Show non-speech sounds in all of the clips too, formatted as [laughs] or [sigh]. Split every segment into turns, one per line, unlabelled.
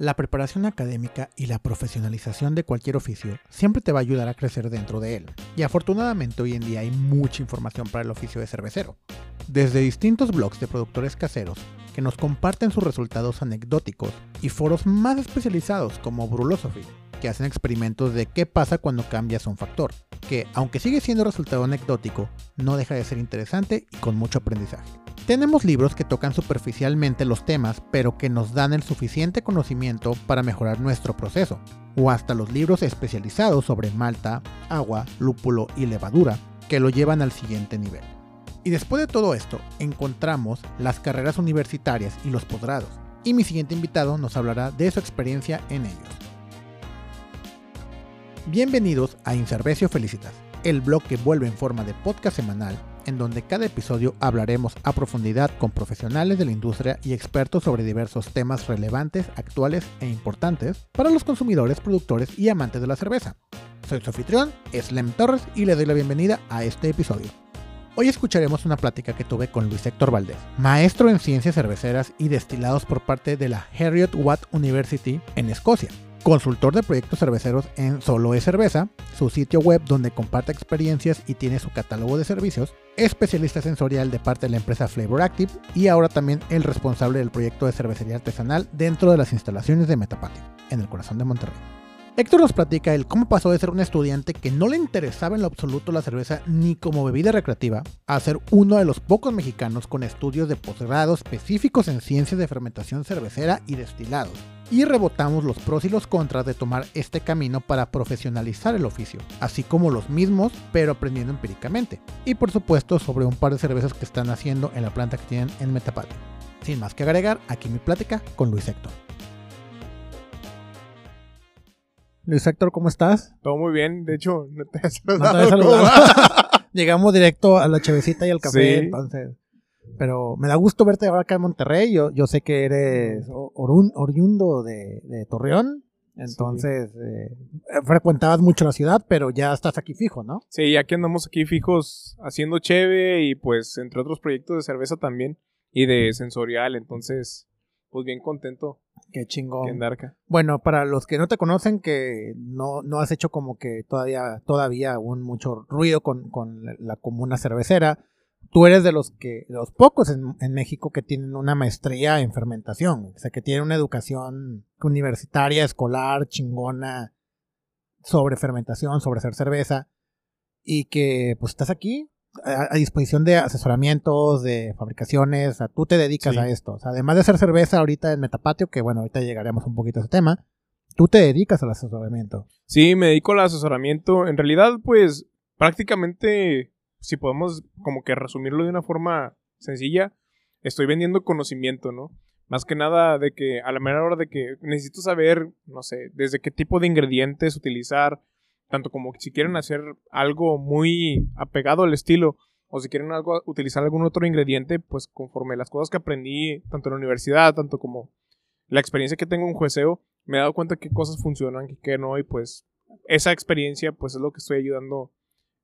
La preparación académica y la profesionalización de cualquier oficio siempre te va a ayudar a crecer dentro de él. Y afortunadamente hoy en día hay mucha información para el oficio de cervecero. Desde distintos blogs de productores caseros que nos comparten sus resultados anecdóticos y foros más especializados como Brulosophy, que hacen experimentos de qué pasa cuando cambias un factor, que aunque sigue siendo resultado anecdótico, no deja de ser interesante y con mucho aprendizaje. Tenemos libros que tocan superficialmente los temas, pero que nos dan el suficiente conocimiento para mejorar nuestro proceso, o hasta los libros especializados sobre malta, agua, lúpulo y levadura, que lo llevan al siguiente nivel. Y después de todo esto, encontramos las carreras universitarias y los posgrados, y mi siguiente invitado nos hablará de su experiencia en ellos. Bienvenidos a Inservecio Felicitas, el blog que vuelve en forma de podcast semanal en donde cada episodio hablaremos a profundidad con profesionales de la industria y expertos sobre diversos temas relevantes, actuales e importantes para los consumidores, productores y amantes de la cerveza. Soy su anfitrión, Slem Torres, y le doy la bienvenida a este episodio. Hoy escucharemos una plática que tuve con Luis Héctor Valdés, maestro en ciencias cerveceras y destilados por parte de la Heriot Watt University en Escocia consultor de proyectos cerveceros en Solo es Cerveza, su sitio web donde comparte experiencias y tiene su catálogo de servicios, especialista sensorial de parte de la empresa Flavor Active y ahora también el responsable del proyecto de cervecería artesanal dentro de las instalaciones de Metapatio, en el corazón de Monterrey. Héctor nos platica el cómo pasó de ser un estudiante que no le interesaba en lo absoluto la cerveza ni como bebida recreativa a ser uno de los pocos mexicanos con estudios de posgrado específicos en ciencias de fermentación cervecera y destilados, y rebotamos los pros y los contras de tomar este camino para profesionalizar el oficio, así como los mismos, pero aprendiendo empíricamente. Y por supuesto sobre un par de cervezas que están haciendo en la planta que tienen en Metapatio. Sin más que agregar, aquí mi plática con Luis Héctor. Luis Héctor, ¿cómo estás?
Todo muy bien, de hecho, no te he
saludado. [laughs] Llegamos directo a la chavecita y al café, entonces pero me da gusto verte ahora acá en Monterrey. Yo, yo sé que eres oriundo de, Torreón. Entonces, eh, frecuentabas mucho la ciudad, pero ya estás aquí fijo, ¿no?
Sí, aquí andamos aquí fijos haciendo cheve y pues entre otros proyectos de cerveza también y de sensorial. Entonces, pues bien contento.
Qué chingón. Bueno, para los que no te conocen, que no, no has hecho como que todavía, todavía un mucho ruido con, con la comuna cervecera, tú eres de los que, los pocos en, México que tienen una maestría en fermentación, o sea, que tienen una educación universitaria, escolar, chingona, sobre fermentación, sobre hacer cerveza, y que pues estás aquí a, disposición de asesoramientos, de fabricaciones, o sea, tú te dedicas a esto, o sea, además de hacer cerveza ahorita en Metapatio, que bueno, ahorita llegaremos un poquito a ese tema, tú te dedicas al asesoramiento.
Sí, me dedico al asesoramiento, en realidad pues prácticamente si podemos como que resumirlo de una forma sencilla, estoy vendiendo conocimiento, ¿no? Más que nada de que a la mera hora de que necesito saber, no sé, desde qué tipo de ingredientes utilizar, tanto como si quieren hacer algo muy apegado al estilo, o si quieren algo, utilizar algún otro ingrediente, pues conforme las cosas que aprendí, tanto en la universidad, tanto como la experiencia que tengo en jueceo, me he dado cuenta que cosas funcionan, que, que no, y pues esa experiencia pues es lo que estoy ayudando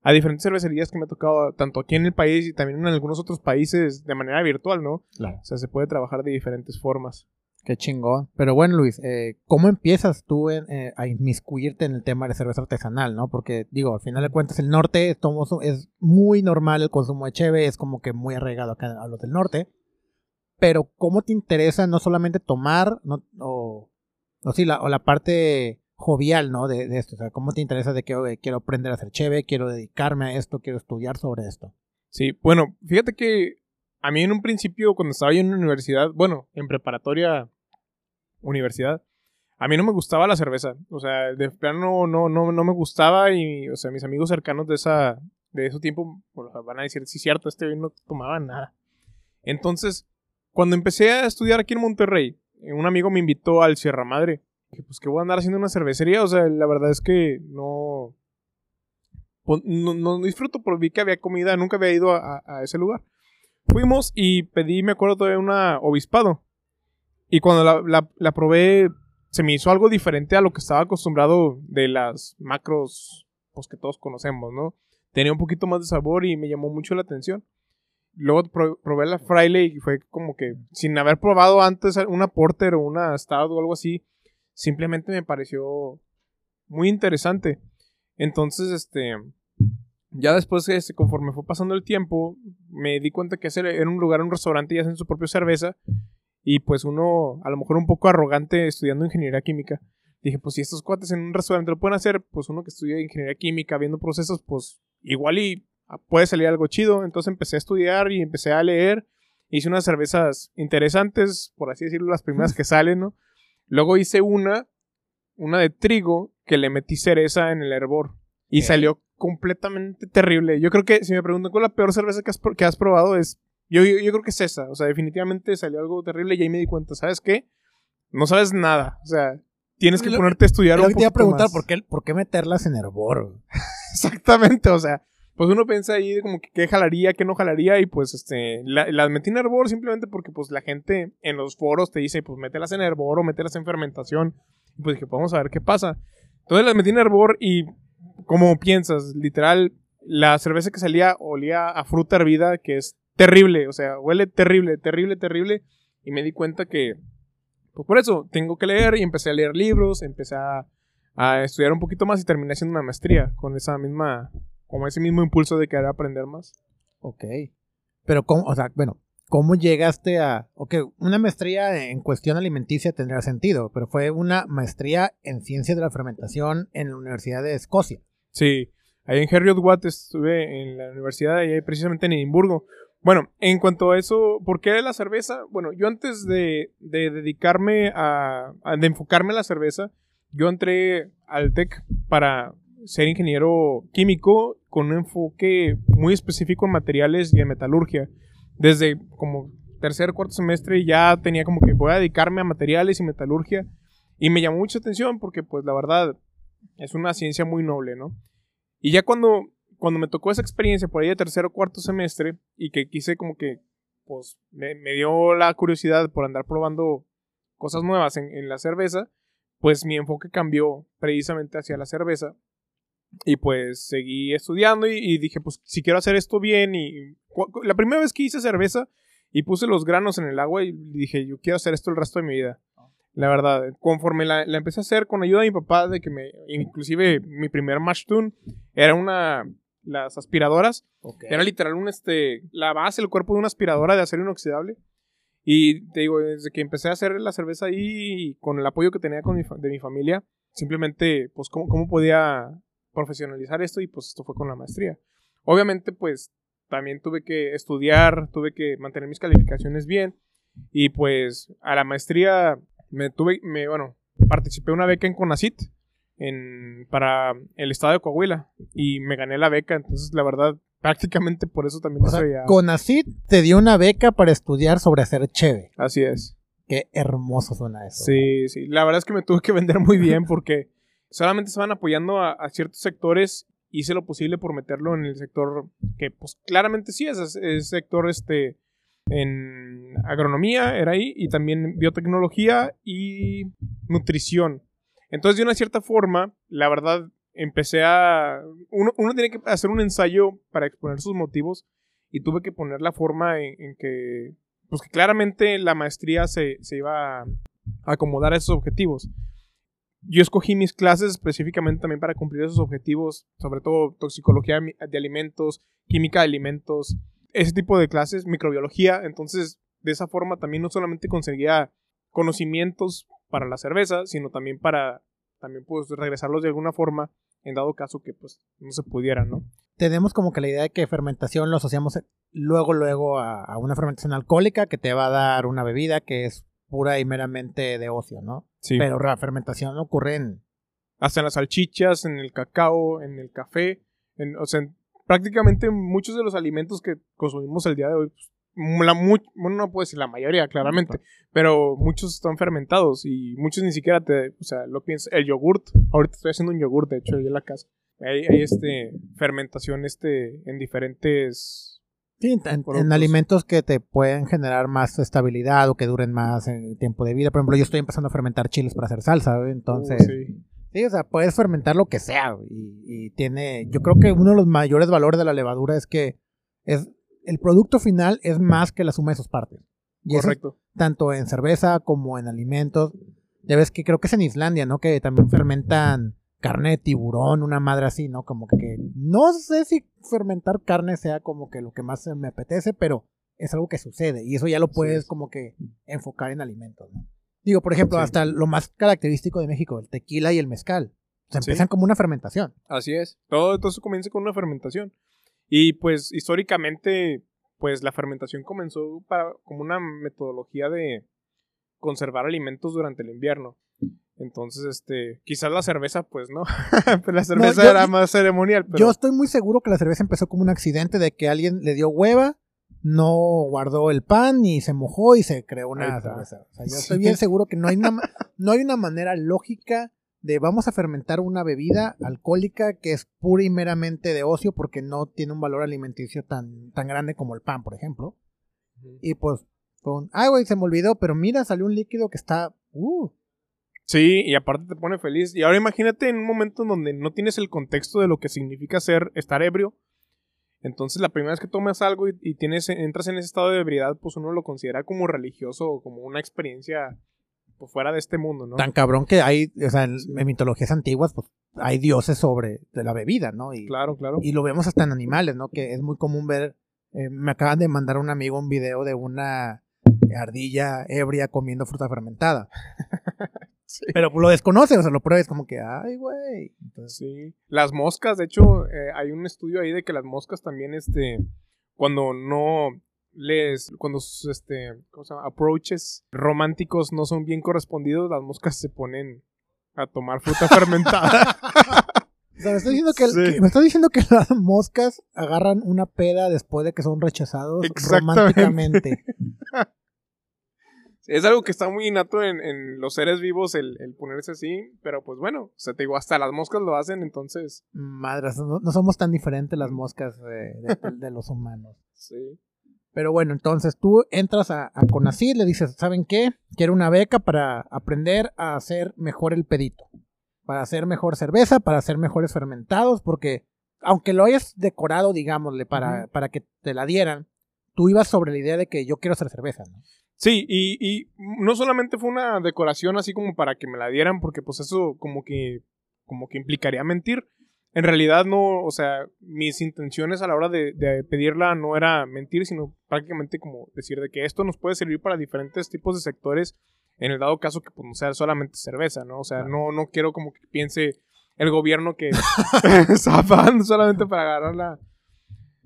a diferentes cervecerías que me ha tocado, tanto aquí en el país y también en algunos otros países, de manera virtual, ¿no? Claro. O sea, se puede trabajar de diferentes formas.
Qué chingón. Pero bueno, Luis, eh, ¿cómo empiezas tú eh, a inmiscuirte en el tema de cerveza artesanal, no? Porque, digo, al final de cuentas, el norte es muy normal el consumo de cheve, es como que muy arraigado acá a los del norte. Pero, ¿cómo te interesa no solamente tomar, no, o, o sí, la, o la parte jovial, ¿no? De, esto. O sea, ¿cómo te interesa de que quiero aprender a hacer cheve, quiero dedicarme a esto, quiero estudiar sobre esto?
Sí, bueno, fíjate que a mí en un principio, cuando estaba yo en la universidad, bueno, en preparatoria universidad, a mí no me gustaba la cerveza. O sea, de plano no, no, no me gustaba y, o sea, mis amigos cercanos de esa de ese tiempo van a decir, sí, cierto, este no tomaba nada. Entonces, cuando empecé a estudiar aquí en Monterrey, un amigo me invitó al Sierra Madre pues que voy a andar haciendo una cervecería, o sea, la verdad es que no, pues, no, disfruto porque vi que había comida, nunca había ido a, ese lugar. Fuimos y pedí, me acuerdo, de una obispado. Y cuando la, la, probé, se me hizo algo diferente a lo que estaba acostumbrado de las macros, pues que todos conocemos, ¿no? Tenía un poquito más de sabor y me llamó mucho la atención. Luego probé la Fraile y fue como que, sin haber probado antes una Porter o una Stout o algo así, simplemente me pareció muy interesante. Entonces, este, ya después, este, conforme fue pasando el tiempo, me di cuenta que era un lugar, un restaurante y hacen su propia cerveza. Y pues uno, a lo mejor un poco arrogante estudiando ingeniería química, dije, pues si estos cuates en un restaurante lo pueden hacer, pues uno que estudia ingeniería química, viendo procesos, pues igual y puede salir algo chido. Entonces empecé a estudiar y empecé a leer. Hice unas cervezas interesantes, por así decirlo, las primeras que salen, ¿no? Luego hice una, una de trigo, que le metí cereza en el hervor. Y salió completamente terrible. Yo creo que, si me preguntan cuál es la peor cerveza que has, que has probado, es. Yo, yo, creo que es esa. O sea, definitivamente salió algo terrible y ahí me di cuenta, ¿sabes qué? No sabes nada. O sea, tienes que ponerte a estudiar
un poco. te iba a preguntar ¿por qué, por qué meterlas en hervor. [laughs]
Exactamente, o sea, pues uno piensa ahí de como que qué jalaría, qué no jalaría, y pues este, las metí en hervor simplemente porque pues la gente en los foros te dice, pues mételas en hervor o mételas en fermentación. Y pues dije, pues vamos a ver qué pasa. Entonces las metí en hervor y como piensas, literal, la cerveza que salía olía a fruta hervida, que es terrible, o sea, huele terrible, terrible, terrible. Y me di cuenta que, pues por eso, tengo que leer y empecé a leer libros, empecé a, a estudiar un poquito más y terminé haciendo una maestría con esa misma como ese mismo impulso de querer aprender más.
Ok. Pero, ¿cómo, o sea, bueno, ¿cómo llegaste a... Ok, una maestría en cuestión alimenticia tendría sentido, pero fue una maestría en ciencias de la fermentación en la Universidad de Escocia.
Sí, ahí en Heriot Watt estuve en la universidad, ahí precisamente en Edimburgo. Bueno, en cuanto a eso, ¿por qué la cerveza? Bueno, yo antes de, de dedicarme a, a, de enfocarme en la cerveza, yo entré al TEC para ser ingeniero químico con un enfoque muy específico en materiales y en metalurgia. Desde como tercer, cuarto semestre ya tenía como que voy a dedicarme a materiales y metalurgia. Y me llamó mucha atención porque pues la verdad es una ciencia muy noble, ¿no? Y ya cuando, cuando me tocó esa experiencia por ahí de tercer o cuarto semestre y que quise como que pues me, dio la curiosidad por andar probando cosas nuevas en, en la cerveza, pues mi enfoque cambió precisamente hacia la cerveza y pues seguí estudiando y, dije, pues si quiero hacer esto bien y la primera vez que hice cerveza y puse los granos en el agua y dije, yo quiero hacer esto el resto de mi vida. La verdad, conforme la, empecé a hacer con ayuda de mi papá, de que me, inclusive mi primer match tune era una, las aspiradoras. Era literal un, este, la base, el cuerpo de una aspiradora de acero inoxidable. Y te digo, desde que empecé a hacer la cerveza ahí, con el apoyo que tenía con de mi familia, simplemente, pues, cómo, cómo podía profesionalizar esto y pues esto fue con la maestría. Obviamente pues también tuve que estudiar, tuve que mantener mis calificaciones bien y pues a la maestría me tuve, me, bueno, participé en una beca en CONACIT en, para el estado de Coahuila y me gané la beca, entonces la verdad prácticamente por eso también
o CONACIT te dio una beca para estudiar sobre hacer cheve.
Así es.
Qué hermoso suena eso.
Sí, sí, la verdad es que me tuve que vender muy bien porque solamente van apoyando a, ciertos sectores. Hice lo posible por meterlo en el sector que, pues, claramente sí es, es sector este en agronomía, era ahí, y también biotecnología y nutrición. Entonces, de una cierta forma, la verdad, empecé a... Uno, tiene que hacer un ensayo para exponer sus motivos y tuve que poner la forma en, que, pues que claramente la maestría se, se iba a acomodar a esos objetivos yo escogí mis clases específicamente también para cumplir esos objetivos, sobre todo toxicología de alimentos, química de alimentos, ese tipo de clases, microbiología. Entonces, de esa forma también no solamente conseguía conocimientos para la cerveza, sino también para también pues regresarlos de alguna forma en dado caso que pues no se pudiera, ¿no?
Tenemos como que la idea de que fermentación lo asociamos luego luego a, a una fermentación alcohólica que te va a dar una bebida que es pura y meramente de ocio, ¿no? Sí. Pero la fermentación ocurre en...
Hasta en las salchichas, en el cacao, en el café, en, o sea, prácticamente muchos de los alimentos que consumimos el día de hoy, pues, la bueno, no puedo decir la mayoría, claramente, pero muchos están fermentados y muchos ni siquiera te, o sea, lo piensas, el yogurt, ahorita estoy haciendo un yogurt, de hecho, ahí en la casa, hay, hay este, fermentación, este, en diferentes
Sí, en, alimentos que te pueden generar más estabilidad o que duren más en tiempo de vida. Por ejemplo, yo estoy empezando a fermentar chiles para hacer salsa, entonces... Uh, sí. o sea, puedes fermentar lo que sea y, tiene... Yo creo que uno de los mayores valores de la levadura es que es el producto final es más que la suma de sus partes. Y Correcto. tanto en cerveza como en alimentos. Ya ves que creo que es en Islandia, ¿no? Que también fermentan carne de tiburón, una madre así, ¿no? Como que no sé si fermentar carne sea como que lo que más me apetece, pero es algo que sucede y eso ya lo puedes como que enfocar en alimentos, ¿no? Digo, por ejemplo, hasta lo más característico de México, el tequila y el mezcal. Se empiezan como una fermentación.
Así es. Todo entonces comienza con una fermentación. Y pues históricamente, pues la fermentación comenzó para, como una metodología de conservar alimentos durante el invierno. Entonces, este, quizás la cerveza, pues no. [laughs] pero la cerveza era más ceremonial.
Yo estoy muy seguro que la cerveza empezó como un accidente de que alguien le dio hueva, no guardó el pan y se mojó y se creó una cerveza. O sea, yo [laughs] estoy bien seguro que no hay una, no hay una manera lógica de vamos a fermentar una bebida alcohólica que es pura y meramente de ocio porque no tiene un valor alimenticio tan, tan grande como el pan, por ejemplo. Y pues, con, ay, güey, se me olvidó, pero mira, salió un líquido que está, uh.
Sí, y aparte te pone feliz. Y ahora imagínate en un momento en donde no tienes el contexto de lo que significa ser, estar ebrio. Entonces la primera vez que tomas algo y, tienes, entras en ese estado de ebriedad, pues uno lo considera como religioso o como una experiencia pues, fuera de este mundo, ¿no?
Tan cabrón que hay, o sea, en, mitologías antiguas, pues hay dioses sobre de la bebida, ¿no? Y,
claro, claro.
Y lo vemos hasta en animales, ¿no? Que es muy común ver, eh, me acaban de mandar un amigo un video de una ardilla ebria comiendo fruta fermentada. [laughs] Pero lo desconoce, o sea, lo pruebes como que, ay, güey.
Entonces, sí. Las moscas, de hecho, eh, hay un estudio ahí de que las moscas también, este, cuando no, les cuando sus este ¿cómo se llama? approaches románticos no son bien correspondidos, las moscas se ponen a tomar fruta [laughs] fermentada.
O sea, me estás diciendo que, me diciendo que las moscas agarran una peda después de que son rechazados románticamente.
es algo que está muy innato en, los seres vivos el, ponerse así, pero pues bueno, o sea, te digo, hasta las moscas lo hacen, entonces...
Madres, no, somos tan diferentes las moscas de, de los humanos.
Sí.
Pero bueno, entonces tú entras a, a le dices, ¿saben qué? Quiero una beca para aprender a hacer mejor el pedito. Para hacer mejor cerveza, para hacer mejores fermentados, porque aunque lo hayas decorado, digámosle, para, para que te la dieran, tú ibas sobre la idea de que yo quiero hacer cerveza, ¿no?
Sí, y, y no solamente fue una decoración así como para que me la dieran, porque pues eso como que, como que implicaría mentir, en realidad no, o sea, mis intenciones a la hora de, pedirla no era mentir, sino prácticamente como decir de que esto nos puede servir para diferentes tipos de sectores, en el dado caso que pues, no sea solamente cerveza, ¿no? O sea, no, no quiero como que piense el gobierno que [laughs] [laughs] está pagando solamente para agarrar la,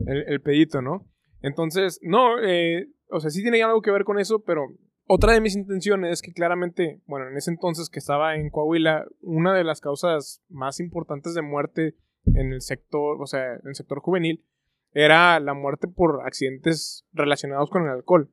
el, pedito, ¿no? Entonces, no, eh, o sea, sí tiene algo que ver con eso, pero otra de mis intenciones es que claramente, bueno, en ese entonces que estaba en Coahuila, una de las causas más importantes de muerte en el sector, o sea, en el sector juvenil, era la muerte por accidentes relacionados con el alcohol.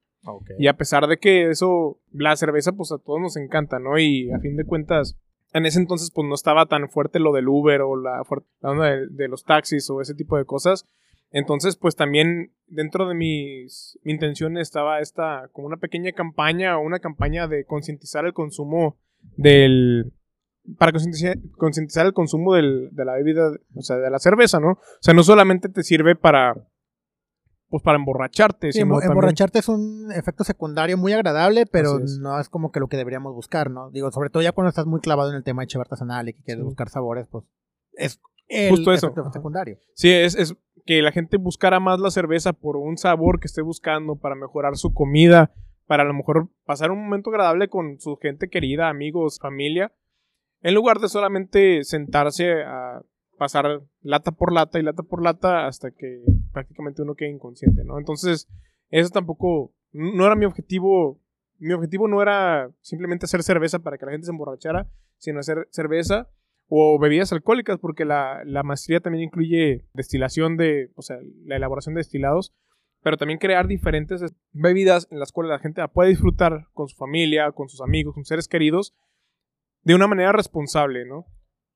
Y a pesar de que eso, la cerveza, pues a todos nos encanta, ¿no? Y a fin de cuentas, en ese entonces, pues no estaba tan fuerte lo del Uber o la, la onda de, los taxis o ese tipo de cosas. Entonces, pues también dentro de mis, mi intención estaba esta, como una pequeña campaña o una campaña de concientizar el consumo del, para concientizar, el consumo del, de la bebida, o sea, de la cerveza, ¿no? O sea, no solamente te sirve para, pues para emborracharte.
Sí, emborracharte es un efecto secundario muy agradable, pero no es como que lo que deberíamos buscar, ¿no? Digo, sobre todo ya cuando estás muy clavado en el tema de cheve artesanal y que quieres buscar sabores, pues es el Justo eso. efecto secundario.
Sí, es, es que la gente buscara más la cerveza por un sabor que esté buscando para mejorar su comida, para a lo mejor pasar un momento agradable con su gente querida, amigos, familia, en lugar de solamente sentarse a pasar lata por lata y lata por lata hasta que prácticamente uno quede inconsciente, ¿no? Entonces, eso tampoco, no era mi objetivo, mi objetivo no era simplemente hacer cerveza para que la gente se emborrachara, sino hacer cerveza o bebidas alcohólicas, porque la, maestría también incluye destilación de, o sea, la elaboración de destilados, pero también crear diferentes bebidas en las cuales la gente puede disfrutar con su familia, con sus amigos, con seres queridos, de una manera responsable, ¿no?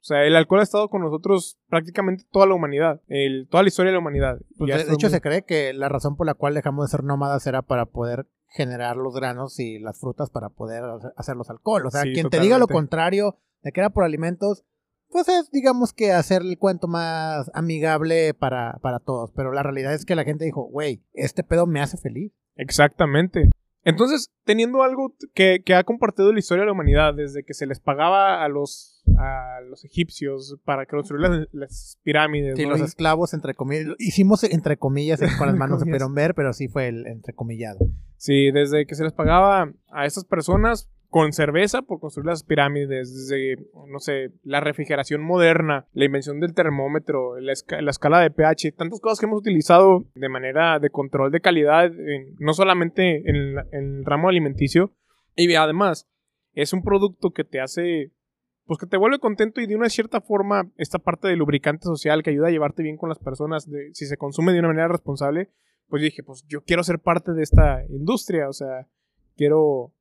O sea, el alcohol ha estado con nosotros prácticamente toda la humanidad, el, toda la historia de la humanidad.
Pues de, hecho, se cree que la razón por la cual dejamos de ser nómadas era para poder generar los granos y las frutas para poder hacer los alcohol. O sea, quien te diga lo contrario de que era por alimentos, pues es, digamos que hacer el cuento más amigable para, para todos. Pero la realidad es que la gente dijo, güey, este pedo me hace feliz.
Exactamente. Entonces, teniendo algo que, que, ha compartido la historia de la humanidad, desde que se les pagaba a los, a los egipcios para construir las, las pirámides.
Sí,
¿no?
los esclavos, entre comillas. Hicimos entre comillas, con las [laughs] manos se pudieron ver, pero sí fue el entrecomillado.
Sí, desde que se les pagaba a estas personas con cerveza por construir las pirámides, desde, no sé, la refrigeración moderna, la invención del termómetro, la, esca- la escala de pH, tantas cosas que hemos utilizado de manera de control de calidad, no solamente en, el ramo alimenticio, y además es un producto que te hace, pues que te vuelve contento y de una cierta forma esta parte del lubricante social que ayuda a llevarte bien con las personas, de, si se consume de una manera responsable, pues dije, pues yo quiero ser parte de esta industria, o sea, quiero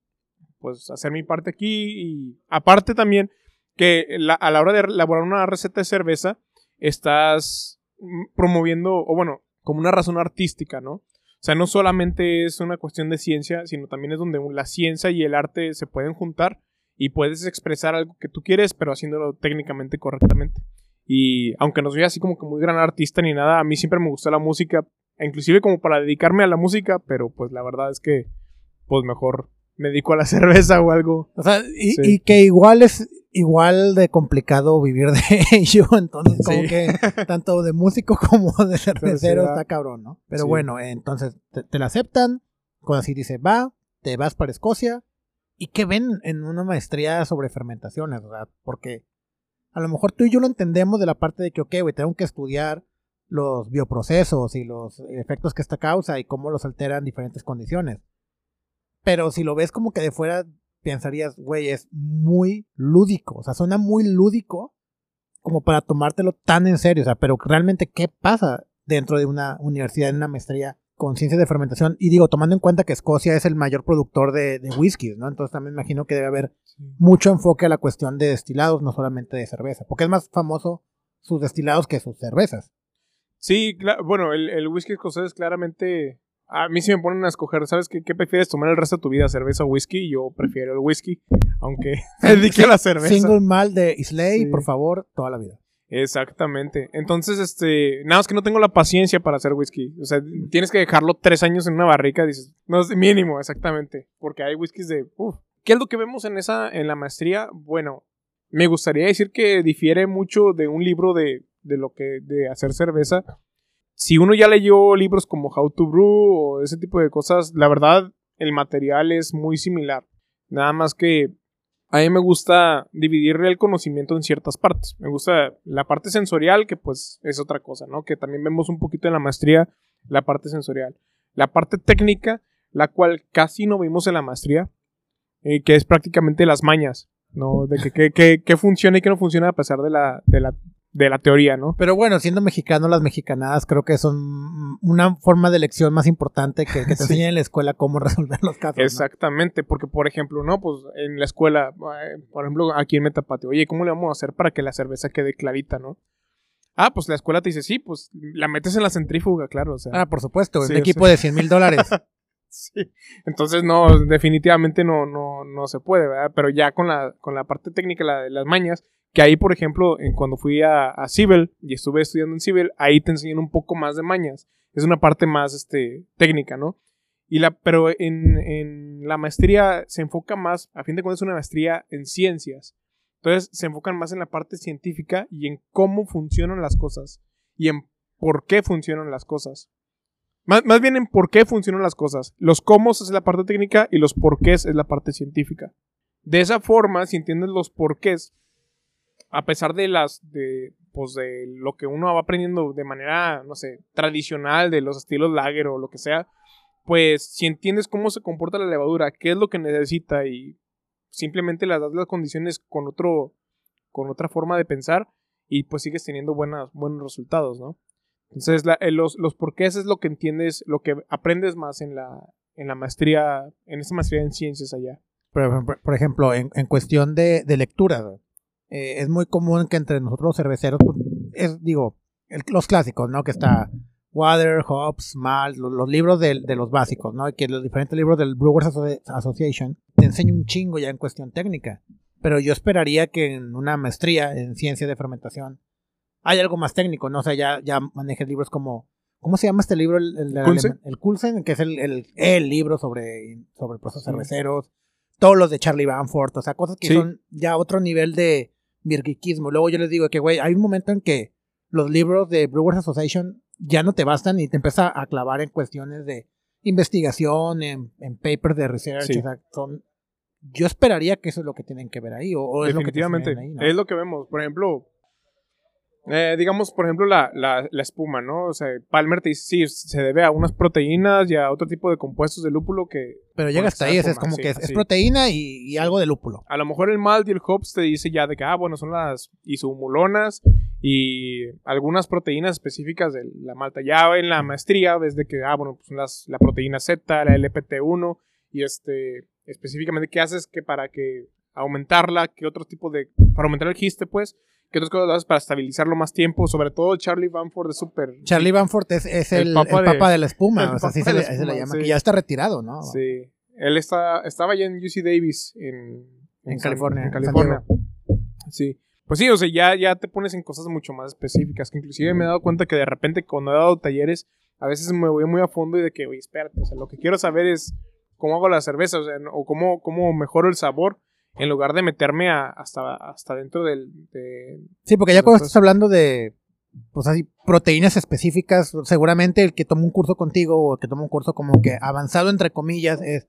pues hacer mi parte aquí y aparte también que la- a la hora de elaborar una receta de cerveza estás promoviendo, o bueno, como una razón artística, ¿no? O sea, no solamente es una cuestión de ciencia, sino también es donde la ciencia y el arte se pueden juntar y puedes expresar algo que tú quieres, pero haciéndolo técnicamente correctamente. Y aunque no soy así como que muy gran artista ni nada, a mí siempre me gustó la música, inclusive como para dedicarme a la música, pero pues la verdad es que pues mejor me dedico a la [laughs] cerveza o algo.
O sea, y,
Sí.
y que igual es igual de complicado vivir de [laughs] ello, entonces como que tanto de músico [laughs] como de cervecero está cabrón, ¿no? Pero
Sí.
bueno, entonces te, te la aceptan, cuando así dice, va, te vas para Escocia, ¿y qué ven en una maestría sobre fermentaciones? ¿verdad? Porque a lo mejor tú y yo lo entendemos de la parte de que, ok, güey, tengo que estudiar los bioprocesos y los efectos que esta causa y cómo los alteran diferentes condiciones. Pero si lo ves como que de fuera, pensarías, güey, es muy lúdico. O sea, suena muy lúdico como para tomártelo tan en serio. O sea, pero realmente, ¿qué pasa dentro de una universidad, en una maestría con ciencia de fermentación? Y digo, tomando en cuenta que Escocia es el mayor productor de, de whiskies, ¿no? Entonces también imagino que debe haber mucho enfoque a la cuestión de destilados, no solamente de cerveza. Porque es más famoso sus destilados que sus cervezas.
Sí, bueno, el, el whisky escocés claramente... A mí si me ponen a escoger, ¿sabes qué, qué prefieres tomar el resto de tu vida? ¿Cerveza o whisky? Yo prefiero el whisky, aunque [laughs] me dedique a la cerveza.
Single mal de Islay,
Sí.
por favor, toda la vida.
Exactamente. Entonces, este, nada más que no tengo la paciencia para hacer whisky. O sea, tienes que dejarlo tres años en una barrica, dices, no es mínimo, exactamente. Porque hay whiskies de, uff. ¿Qué es lo que vemos en esa, en la maestría? Bueno, me gustaría decir que difiere mucho de un libro de, de lo que, de hacer cerveza. Si uno ya leyó libros como How to Brew o ese tipo de cosas, la verdad, el material es muy similar. Nada más que a mí me gusta dividir el conocimiento en ciertas partes. Me gusta la parte sensorial, que pues es otra cosa, ¿no? Que también vemos un poquito en la maestría, la parte sensorial. La parte técnica, la cual casi no vimos en la maestría, eh, que es prácticamente las mañas, ¿no? De que, que, funciona y que no funciona a pesar de la, de la, de la teoría, ¿no?
Pero bueno, siendo mexicano, las mexicanadas creo que son una forma de elección más importante que, que te [laughs]
Sí.
enseñan en la escuela cómo resolver los casos. ¿no?
Exactamente, porque por ejemplo, ¿no? Pues en la escuela, eh, por ejemplo, aquí en Metapate, oye, ¿cómo le vamos a hacer para que la cerveza quede clarita, no? Ah, pues la escuela te dice, sí, pues la metes en la centrífuga, claro, o sea.
Ah, por supuesto,
Sí,
un equipo
sea.
de 100 mil dólares. [laughs]
Sí. Entonces, no, definitivamente no, no, no se puede, ¿verdad? Pero ya con la, con la parte técnica, la de las mañas, que ahí, por ejemplo, en cuando fui a, a Civil y estuve estudiando en Civil, ahí te enseñan un poco más de mañas. Es una parte más este, técnica, ¿no? Y la, pero en, la maestría se enfoca más, a fin de cuentas es una maestría en ciencias. Entonces se enfocan más en la parte científica y en cómo funcionan las cosas y en por qué funcionan las cosas. Más, más bien en por qué funcionan las cosas. Los cómo es la parte técnica y los porqués es la parte científica. De esa forma, si entiendes los porqués, a pesar de las de pues de lo que uno va aprendiendo de manera, no sé, tradicional de los estilos lager o lo que sea, pues si entiendes cómo se comporta la levadura, qué es lo que necesita y simplemente le das las condiciones con otro con otra forma de pensar y pues sigues teniendo buenas, buenos resultados, ¿no? Entonces la- eh, los, los porqués es lo que entiendes, lo que aprendes más en la, en la maestría, en esta maestría en ciencias allá.
por, ejemplo, en, en cuestión de, de lectura, eh, es muy común que entre nosotros los cerveceros, pues, es, digo, el- los clásicos, ¿no? Que está Water, Hops, Malt, los, los libros del- de, los básicos, ¿no? Y que los diferentes libros del Brewers Asso- Association te enseñan un chingo ya en cuestión técnica. Pero yo esperaría que en una maestría en ciencia de fermentación hay algo más técnico, ¿no? O sea, ya, ya manejes libros como ¿Cómo se llama este libro? El, el,
Kulsen.
alemán- el Kulsen, que es el, el, el libro sobre, sobre procesos cerveceros. Todos los de Charlie Banford, o sea, cosas que
Sí.
son ya otro nivel de virgiquismo. Luego yo les digo que, güey, hay un momento en que los libros de Brewers Association ya no te bastan y te empieza a clavar en cuestiones de investigación, en, en papers de research.
Sí.
O sea, son, yo esperaría que eso es lo que tienen que ver ahí. O, o es lo que
Definitivamente.
ahí, ¿no?
Es lo que vemos. Por ejemplo, eh, digamos, por ejemplo, la, la, la espuma, ¿no? O sea, Palmer te dice, sí, se debe a unas proteínas y a otro tipo de compuestos de lúpulo que
Pero llega hasta ahí, es,
espuma,
es como
sí,
que es, proteína y, y algo de lúpulo.
a lo mejor el malt y el hops te dice ya de que, ah, bueno, son las isumulonas y algunas proteínas específicas de la malta. Ya en la maestría ves de que, ah, bueno, pues son las, la proteína Z, la LPT1 y este, específicamente qué haces que para que aumentarla, qué otro tipo de, para aumentar el giste, pues, qué otras cosas haces para estabilizarlo más tiempo, sobre todo Charlie Banford es súper...
Charlie Banford es, es el,
El
el
papa de-
de, la espuma, o sea, así se, le, se llama,
sí.
que ya está retirado, ¿no?
Sí, él está, estaba ya en UC Davis, en,
En
San-
California,
En
en
California. Sí. Pues sí, o sea, ya, ya te pones en cosas mucho más específicas. Que inclusive me he dado cuenta que de repente cuando he dado talleres, a veces me voy muy a fondo y de que, oye, espérate, o sea, lo que quiero saber es cómo hago la cerveza, o sea, o cómo, cómo mejoro el sabor, en lugar de meterme a- hasta, hasta dentro del... de-
Sí, porque ya cuando estás hablando de, pues así, proteínas específicas, seguramente el que toma un curso contigo o el que toma un curso como que avanzado entre comillas es,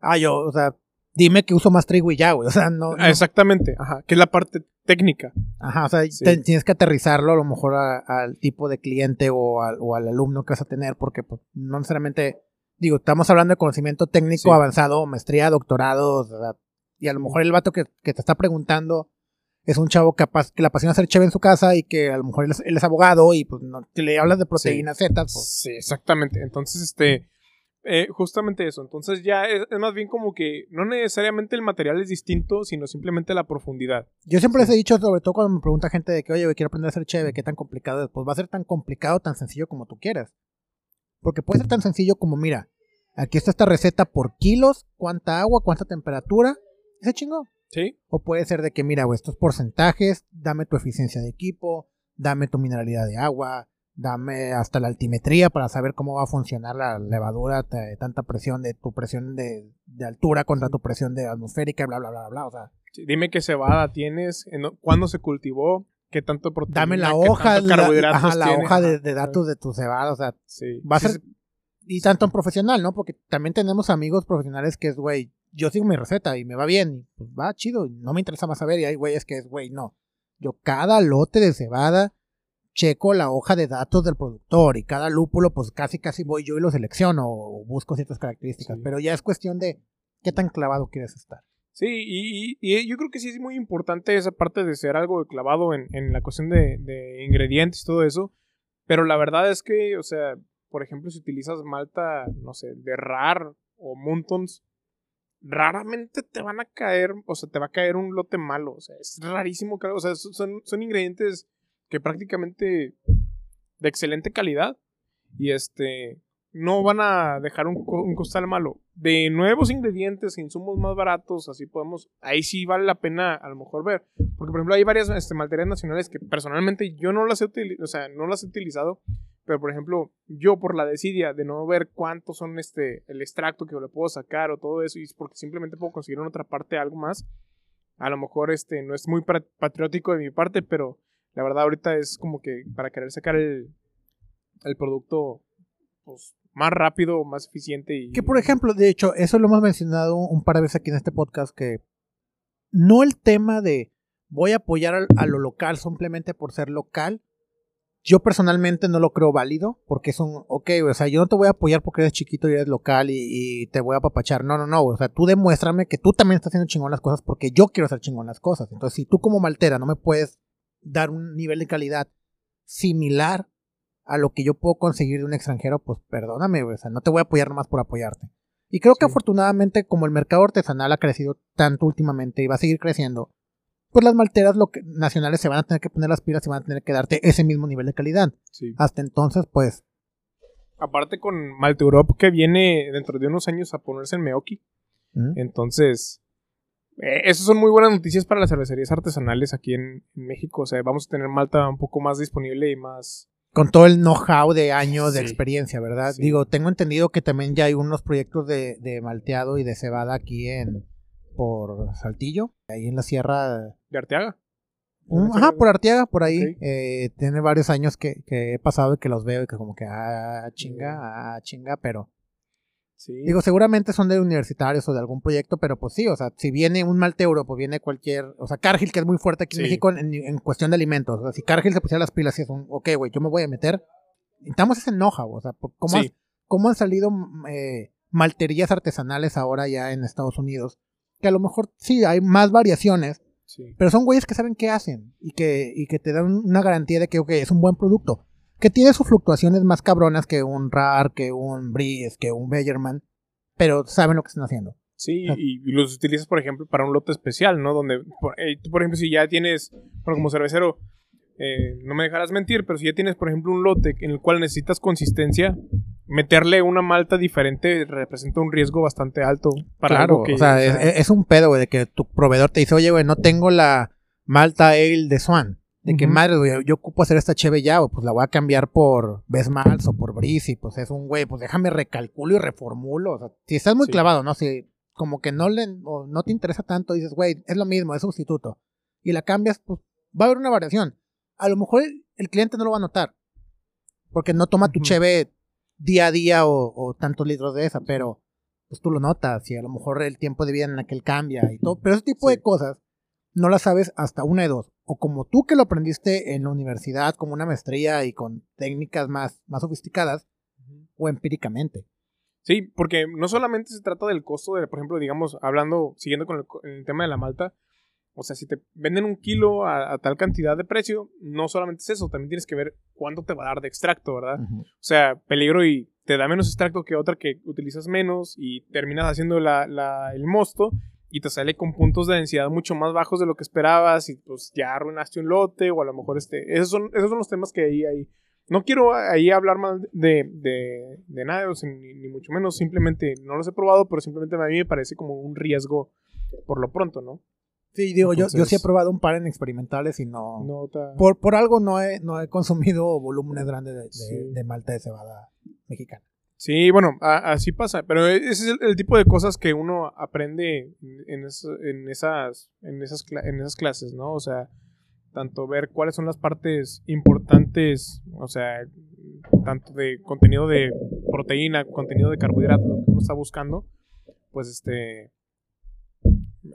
ah, yo, o sea, dime que uso más trigo y ya, güey, [laughs] o sea, no, no-
Ah, Exactamente, ajá, que es la parte técnica.
ajá, o sea,
Sí.
te- tienes que aterrizarlo a lo mejor a- al tipo de cliente o al, o al alumno que vas a tener, porque pues, no necesariamente, digo, estamos hablando de conocimiento técnico
Sí.
avanzado, maestría, doctorado, o sea, y a lo mejor el vato que, que te está preguntando es un chavo capaz que le apasiona hacer cheve en su casa y que a lo mejor él es, él es abogado y pues no, que le hablas de proteínas Z, pues
Sí, exactamente. Entonces, este, eh, justamente eso. Entonces ya es, es más bien como que no necesariamente el material es distinto, sino simplemente la profundidad.
yo siempre les he dicho, sobre todo cuando me pregunta gente de que, oye, quiero aprender a hacer cheve, ¿qué tan complicado es? Pues va a ser tan complicado, tan sencillo como tú quieras. Porque puede ser tan sencillo como, mira, aquí está esta receta por kilos, cuánta agua, cuánta temperatura, ese chingo.
¿Sí?
O puede ser de que, mira, güey, estos porcentajes, dame tu eficiencia de equipo, dame tu mineralidad de agua, dame hasta la altimetría para saber cómo va a funcionar la levadura de tanta presión, de tu presión de, de altura contra tu presión de atmosférica, bla, bla, bla, bla. O sea,
Sí, Dime qué cebada tienes, en- cuándo se cultivó, qué tanto proteína,
dame la
qué
hoja,
tanto
la,
carbohidratos
ajá, la hoja de, datos de tu cebada, o sea,
Sí.
va a
Sí,
ser, y tanto en profesional, ¿no? Porque también tenemos amigos profesionales que es, güey, yo sigo mi receta y me va bien, y pues va chido, no me interesa más saber, y hay güeyes que es, güey, no. Yo cada lote de cebada checo la hoja de datos del productor y cada lúpulo, pues casi casi voy yo y lo selecciono o busco ciertas características,
Sí.
pero ya es cuestión de qué tan clavado quieres estar.
Sí, y, y- y yo creo que sí es muy importante esa parte de ser algo clavado en, en la cuestión de, de ingredientes y todo eso. Pero la verdad es que, o sea, por ejemplo, si utilizas malta, no sé, de RAR o Muntons, raramente te van a caer, o sea, te va a caer un lote malo. O sea, es rarísimo, o sea, son- son, ingredientes que prácticamente de excelente calidad. Y este, no van a dejar un, un costal malo. De nuevos ingredientes, insumos más baratos, así podemos, ahí sí vale la pena a lo mejor ver. Porque, por ejemplo, hay varias este, malterías nacionales que personalmente yo no las he o sea, no las he utilizado, pero por ejemplo, yo por la desidia de no ver cuántos son este, el extracto que le puedo sacar o todo eso, y es porque simplemente puedo conseguir en otra parte algo más, a lo mejor este, no es muy patriótico de mi parte, pero la verdad ahorita es como que para querer sacar el, el producto pues, más rápido, más eficiente.
Que por ejemplo, de hecho, eso lo hemos mencionado un par de veces aquí en este podcast, que no el tema de voy a apoyar a, lo local simplemente por ser local, yo personalmente no lo creo válido, porque es un, ok, o sea, yo no te voy a apoyar porque eres chiquito y eres local y, y te voy a apapachar, no, no, no, o sea, tú demuéstrame que tú también estás haciendo chingón las cosas porque yo quiero hacer chingón las cosas, entonces si tú como maltera no me puedes dar un nivel de calidad similar a lo que yo puedo conseguir de un extranjero, pues perdóname, o sea, no te voy a apoyar nomás por apoyarte. Y creo que afortunadamente, como el mercado artesanal ha crecido tanto últimamente y va a seguir creciendo, pues las malteras lo que- nacionales se van a tener que poner las pilas y van a tener que darte ese mismo nivel de calidad.
Sí.
Hasta entonces, pues,
Aparte con Malte Europe que viene dentro de unos años a ponerse en Meoki.
¿mm?
Entonces, eh, esas son muy buenas noticias para las cervecerías artesanales aquí en, en México. O sea, vamos a tener Malta un poco más disponible y más,
con todo el know-how de años de experiencia, ¿verdad?
Sí.
Digo, tengo entendido que también ya hay unos proyectos de, de malteado y de cebada aquí en por Saltillo, ahí en la sierra.
¿De Arteaga?
Mm, Ajá, por Arteaga, por ahí. Eh, tiene varios años que, que he pasado y que los veo y que como que, ah, chinga, ah, chinga, pero...
Sí.
Digo, seguramente son de universitarios o de algún proyecto, pero pues sí, o sea, si viene un Malteuro, pues viene cualquier, o sea, Cargill, que es muy fuerte aquí en
Sí.
México en, en cuestión de alimentos, o sea, si Cargill se pusiera las pilas y es un, ok, güey, yo me voy a meter, necesitamos ese know-how, o sea, ¿cómo,
Sí.
has- cómo han salido eh, malterías artesanales ahora ya en Estados Unidos? Que a lo mejor sí hay más variaciones,
sí.
pero son güeyes que saben qué hacen y que, y que te dan una garantía de que, ok, es un buen producto. Que tiene sus fluctuaciones más cabronas que un RAR, que un Breeze, que un Bellerman, pero saben lo que están haciendo.
Sí,
Ah.
y y los utilizas, por ejemplo, para un lote especial, ¿no? Donde, por, eh, tú, por ejemplo, si ya tienes, bueno, como cervecero, eh, no me dejarás mentir, pero si ya tienes, por ejemplo, un lote en el cual necesitas consistencia, meterle una malta diferente representa un riesgo bastante alto para algo que...
o sea, es, es un pedo, güey, de que tu proveedor te dice, oye, güey, no tengo la Malta Ale de Swan. De que madre, güey, yo ocupo hacer esta cheve ya, güey, pues la voy a cambiar por Besmals o por Breeze, y pues es un güey, pues déjame recalculo y reformulo. O sea, si estás muy
Sí.
clavado, ¿no? Si como que no le, o no te interesa tanto, dices, güey, es lo mismo, es sustituto. Y la cambias, pues va a haber una variación. A lo mejor el, el cliente no lo va a notar. Porque no toma tu cheve día a día o, o tantos litros de esa, pero pues tú lo notas y a lo mejor el tiempo de vida en aquel cambia y todo. Pero ese tipo
Sí.
de cosas no las sabes hasta una de dos. O como tú que lo aprendiste en la universidad, como una maestría y con técnicas más, más sofisticadas, o empíricamente.
Sí, porque no solamente se trata del costo de, por ejemplo, digamos, hablando, siguiendo con el, el tema de la malta, o sea, si te venden un kilo a, a tal cantidad de precio, no solamente es eso, también tienes que ver cuánto te va a dar de extracto, ¿verdad? O sea, peligro y te da menos extracto que otra que utilizas menos y terminas haciendo la, la- el mosto y te sale con puntos de densidad mucho más bajos de lo que esperabas y pues ya arruinaste un lote o a lo mejor este... Esos son, esos son los temas que ahí hay. No quiero ahí hablar mal de, de, de nada, o sea, ni, ni mucho menos, simplemente no los he probado, pero simplemente a mí me parece como un riesgo por lo pronto, ¿no?
Sí, digo, yo, yo sí he probado un par en experimentales y no... Por, por algo no he, no he consumido volúmenes grandes de, de-
Sí.
de malta de cebada mexicana.
Sí, bueno, a- así pasa, pero ese es el, el tipo de cosas que uno aprende en, es- en esas, en, esas, cla- en esas clases, ¿no? O sea, tanto ver cuáles son las partes importantes, o sea, tanto de contenido de proteína, contenido de carbohidratos, lo que uno está buscando, pues este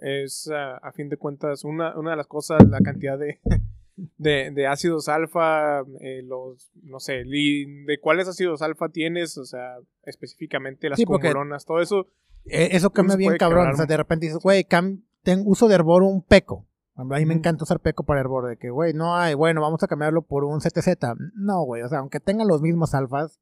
es a, a fin de cuentas una, una de las cosas, la cantidad de, [laughs] de, de ácidos alfa, eh, los, no sé, li- de cuáles ácidos alfa tienes, o sea, específicamente las
Sí,
todo eso.
Eh, Eso cambia
se
bien cabrón.
quebrar
O sea, de repente dices, güey, uso de hervor un peco. A mí me encanta usar peco para hervor. De que, güey, no hay, bueno, vamos a cambiarlo por un CTZ. No, güey, o sea, aunque tengan los mismos alfas,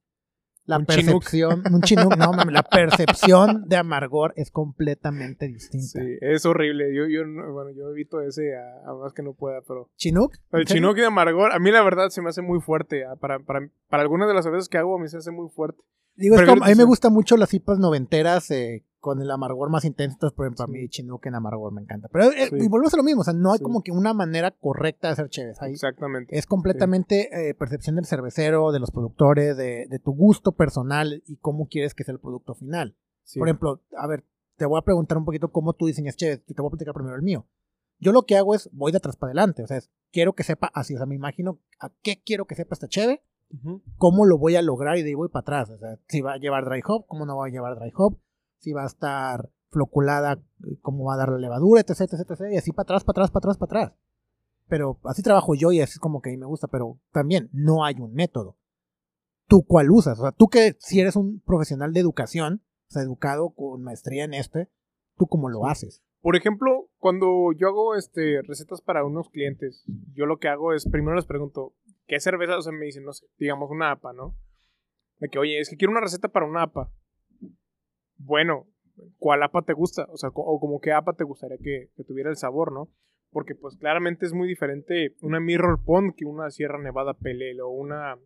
la
Un Chinook.
percepción, un chinook, no mames, la percepción de amargor es completamente distinta.
Sí, es horrible. Yo, yo, no- bueno, yo evito ese a, a más que no pueda, pero
¿Chinook?
el chinook de amargor, a mí la verdad se me hace muy fuerte. ah, Para, para, para algunas de las veces que hago, a mí se hace muy fuerte.
Digo, es como- a mí me gustan mucho las hipas noventeras eh, con el amargor más intenso. Por ejemplo, a
Sí.
mí Chinook en amargor me encanta. Pero, eh,
Sí.
y volvemos a lo mismo. O sea, no hay
Sí.
como que una manera correcta de hacer chéves. Hay,
Exactamente.
Es completamente eh, percepción del cervecero, de los productores, de, de tu gusto personal y cómo quieres que sea el producto final. Por ejemplo, a ver, te voy a preguntar un poquito cómo tú diseñas chéves y te voy a platicar primero el mío. Yo lo que hago es voy de atrás para adelante, o sea, es, quiero que sepa así, o sea, me imagino a qué quiero que sepa esta cheve, cómo lo voy a lograr y de ahí voy para atrás, o sea, si va a llevar dry hop, cómo no va a llevar dry hop, si va a estar floculada, cómo va a dar la levadura, etc, etc, etc, y así para atrás, para atrás, para atrás, para atrás. Pero así trabajo yo y así es como que a mí me gusta, pero también no hay un método. ¿Tú cuál usas? O sea, tú que si eres un profesional de educación, o sea, educado con maestría en este, ¿tú cómo lo haces?
Por ejemplo, cuando yo hago este, recetas para unos clientes, yo lo que hago es, primero les pregunto, ¿qué cerveza? O sea, me dicen, no sé, digamos una APA, ¿no? De que, oye, es que quiero una receta para una APA. Bueno, ¿cuál APA te gusta? O sea, o como qué APA te gustaría que, que tuviera el sabor, ¿no? Porque pues claramente es muy diferente una Mirror Pond que una Sierra Nevada Pale Ale o una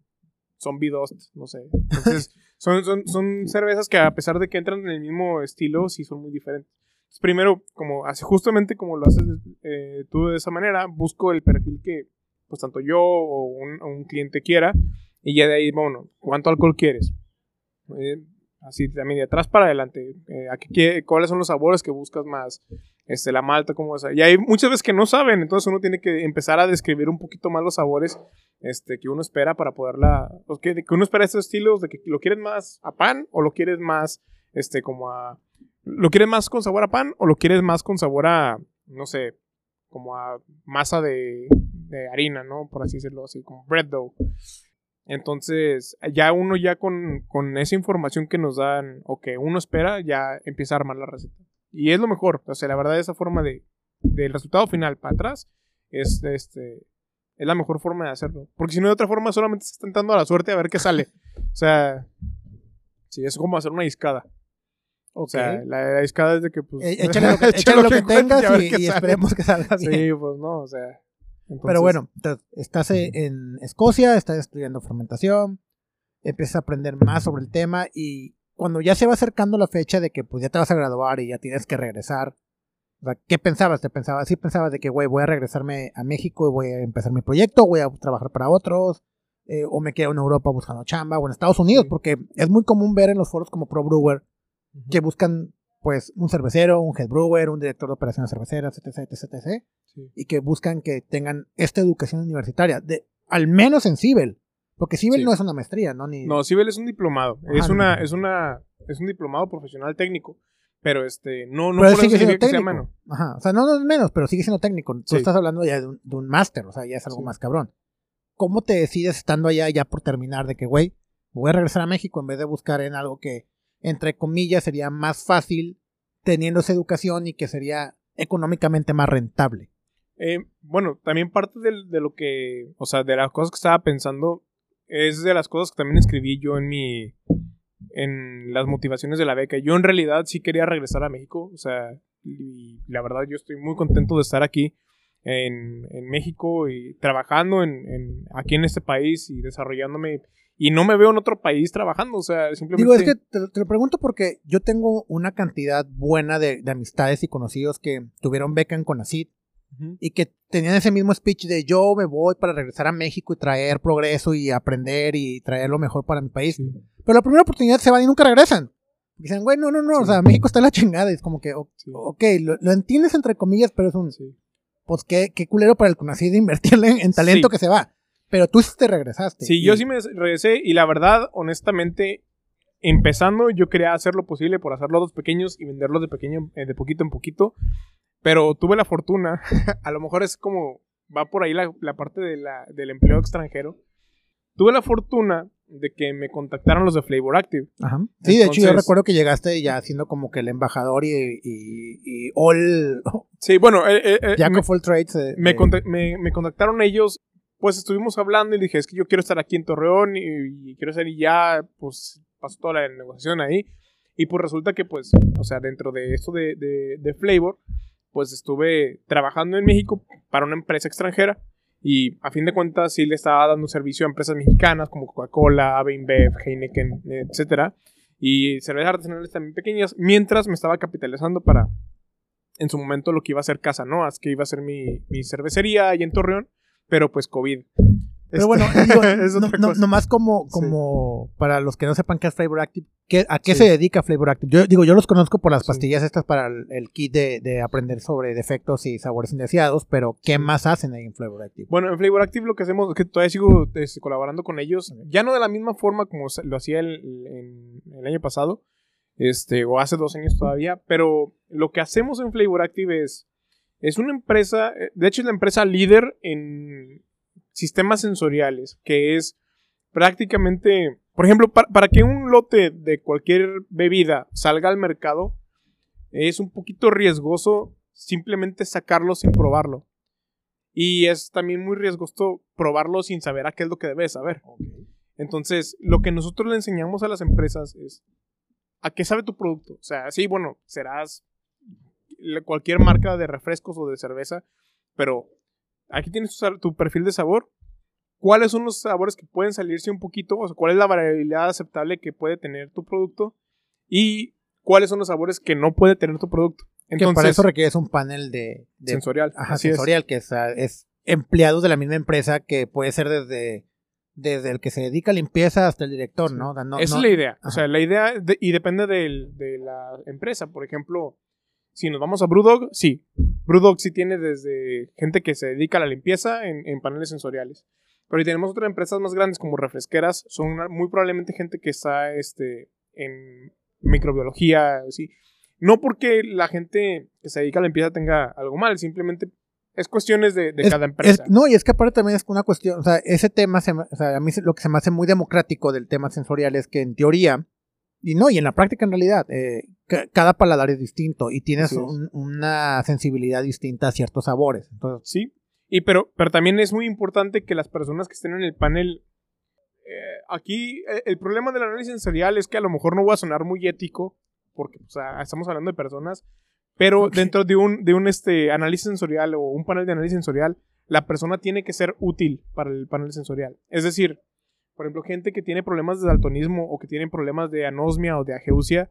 Zombie Dust, no sé. Entonces, [laughs] son, son, son cervezas que a pesar de que entran en el mismo estilo, sí son muy diferentes. Entonces, primero, como así justamente como lo haces eh, tú de esa manera, busco el perfil que pues tanto yo o un, o un cliente quiera Y ya de ahí, bueno, ¿cuánto alcohol quieres? Eh, así también de atrás para adelante. Eh, ¿a qué, ¿Cuáles son los sabores que buscas más? Este, la malta, ¿cómo es? Y hay muchas veces que no saben, entonces uno tiene que empezar a describir un poquito más los sabores este, que uno espera para poderla. Que, que uno espera estos estilos, de que lo quieres más a pan o lo quieres más este, como a. ¿Lo quieres más con sabor a pan o lo quieres más con sabor a, no sé, como a masa de, de harina, ¿no? Por así decirlo, así como bread dough. Entonces, ya uno ya con, con, esa información que nos dan o que uno espera, ya empieza a armar la receta. Y es lo mejor. O sea, la verdad, esa forma de, del resultado final para atrás es, este, es la mejor forma de hacerlo. Porque si no, de otra forma, solamente estás tentando a la suerte a ver qué sale. O sea, sí, es como hacer una discada. O sea, la, discada es de que, pues.
E, [laughs] échale lo que, échale lo que, tengas y, esperemos que salga bien.
Sí, pues no, o sea.
Pero bueno, estás en Escocia, estás estudiando fermentación, empiezas a aprender más sobre el tema y cuando ya se va acercando la fecha de que pues ya te vas a graduar y ya tienes que regresar, ¿qué pensabas? ¿Te pensabas? ¿Sí pensabas de que, güey, voy a regresarme a México y voy a empezar mi proyecto, voy a trabajar para otros? Eh, o me quedo en Europa buscando chamba, o en Estados Unidos, porque es muy común ver en los foros como Pro Brewer que buscan pues un cervecero, un head brewer, un director de operaciones cerveceras, etc, etc, etc. Y que buscan que tengan esta educación universitaria, de, al menos en Cibel. Porque Cibel no es una maestría, ¿no? Ni...
No, Cibel es un diplomado. es una, es una, es un diplomado profesional técnico. Pero este, no, no
pero sigue siendo técnico. Ajá. O sea, no, no es menos, pero sigue siendo técnico. Tú estás hablando ya de un, máster, o sea, ya es algo más cabrón. ¿Cómo te decides estando allá ya por terminar de que, güey, voy a regresar a México en vez de buscar en algo que entre comillas, sería más fácil teniendo esa educación y que sería económicamente más rentable.
Eh, bueno, también parte de, lo que, o sea, de las cosas que estaba pensando, es de las cosas que también escribí yo en mi, en las motivaciones de la beca. Yo en realidad sí quería regresar a México, o sea, y la verdad yo estoy muy contento de estar aquí en, México y trabajando en, aquí en este país y desarrollándome y no me veo en otro país trabajando, o sea, simplemente...
Digo, es que te, lo pregunto porque yo tengo una cantidad buena de, amistades y conocidos que tuvieron beca en Conacid y que tenían ese mismo speech de yo me voy para regresar a México y traer progreso y aprender y traer lo mejor para mi país. Pero la primera oportunidad se van y nunca regresan. Dicen, güey, no, no, no, o sea, México está en la chingada. Y es como que, ok, lo, entiendes entre comillas, pero es un... Pues qué, qué culero para el Conacid invertirle en, en talento que se va. Pero tú sí te regresaste.
Sí, yo sí me regresé y la verdad, honestamente, empezando yo quería hacer lo posible por hacerlos dos pequeños y venderlos de pequeño, eh, de poquito en poquito. Pero tuve la fortuna, [laughs] a lo mejor es como, va por ahí la, parte de la, del empleo extranjero. Tuve la fortuna de que me contactaron los de Flavor Active.
Ajá. Sí, de hecho yo recuerdo que llegaste ya siendo como que el embajador y, y, all... [laughs]
Sí, bueno... Eh, eh,
eh me, Trades.
me, me, me, contactaron ellos pues estuvimos hablando y dije, es que yo quiero estar aquí en Torreón y, quiero ser y ya, pues pasó toda la negociación ahí. Y pues resulta que, pues, o sea, dentro de esto de, de, Flavor, pues estuve trabajando en México para una empresa extranjera y a fin de cuentas sí le estaba dando servicio a empresas mexicanas como Coca-Cola, InBev, Heineken, etcétera, y cervezas artesanales también pequeñas, mientras me estaba capitalizando para en su momento lo que iba a ser Casa Noas, que iba a ser mi, mi cervecería ahí en Torreón pero pues COVID.
Pero bueno, digo, [laughs] no, nomás como, como para los que no sepan qué es Flavor Active, ¿a qué se dedica Flavor Active? Yo digo, yo los conozco por las pastillas estas para el, kit de, aprender sobre defectos y sabores indeseados, pero ¿qué más hacen ahí en Flavor Active?
Bueno, en Flavor Active lo que hacemos es que todavía sigo colaborando con ellos, ya no de la misma forma como lo hacía el, el año pasado, este, o hace dos años todavía, pero lo que hacemos en Flavor Active es es una empresa, eh, de hecho es la empresa líder en sistemas sensoriales, que es prácticamente, por ejemplo, para, que un lote de cualquier bebida salga al mercado, es un poquito riesgoso simplemente sacarlo sin probarlo. Y es también muy riesgoso probarlo sin saber a qué es lo que debes saber. Entonces, lo que nosotros le enseñamos a las empresas es a qué sabe tu producto. O sea, sí, bueno, serás cualquier marca de refrescos o de cerveza, pero aquí tienes tu, perfil de sabor. ¿Cuáles son los sabores que pueden salirse un poquito? O sea, ¿cuál es la variabilidad aceptable que puede tener tu producto? Y cuáles son los sabores que no puede tener tu producto.
Entonces, que para eso requieres un panel de,
sensorial.
Ajá, sensorial, que es, es empleados de la misma empresa que puede ser desde desde el que se dedica a limpieza hasta el director, ¿no?
Esa es la idea. O sea, la idea, y depende de la empresa. Por ejemplo, si nos vamos a Brewdog, sí. Brewdog sí tiene desde gente que se dedica a la limpieza en, paneles sensoriales. Pero si tenemos otras empresas más grandes como refresqueras, son muy probablemente gente que está este, en microbiología, sí. No porque la gente que se dedica a la limpieza tenga algo mal, simplemente es cuestiones de, cada empresa.
no, y es que aparte también es una cuestión, o sea, ese tema, o sea, a mí lo que se me hace muy democrático del tema sensorial es que en teoría, y no, y en la práctica en realidad, eh, cada paladar es distinto y tienes una sensibilidad distinta a ciertos sabores. Entonces,
sí, y pero, pero también es muy importante que las personas que estén en el panel, eh, aquí eh, el problema del análisis sensorial es que a lo mejor no va a sonar muy ético, porque o sea, estamos hablando de personas pero dentro de un, de un este, análisis sensorial o un panel de análisis sensorial, la persona tiene que ser útil para el panel sensorial. Es decir, por ejemplo, gente que tiene problemas de daltonismo o que tiene problemas de anosmia o de ageusia,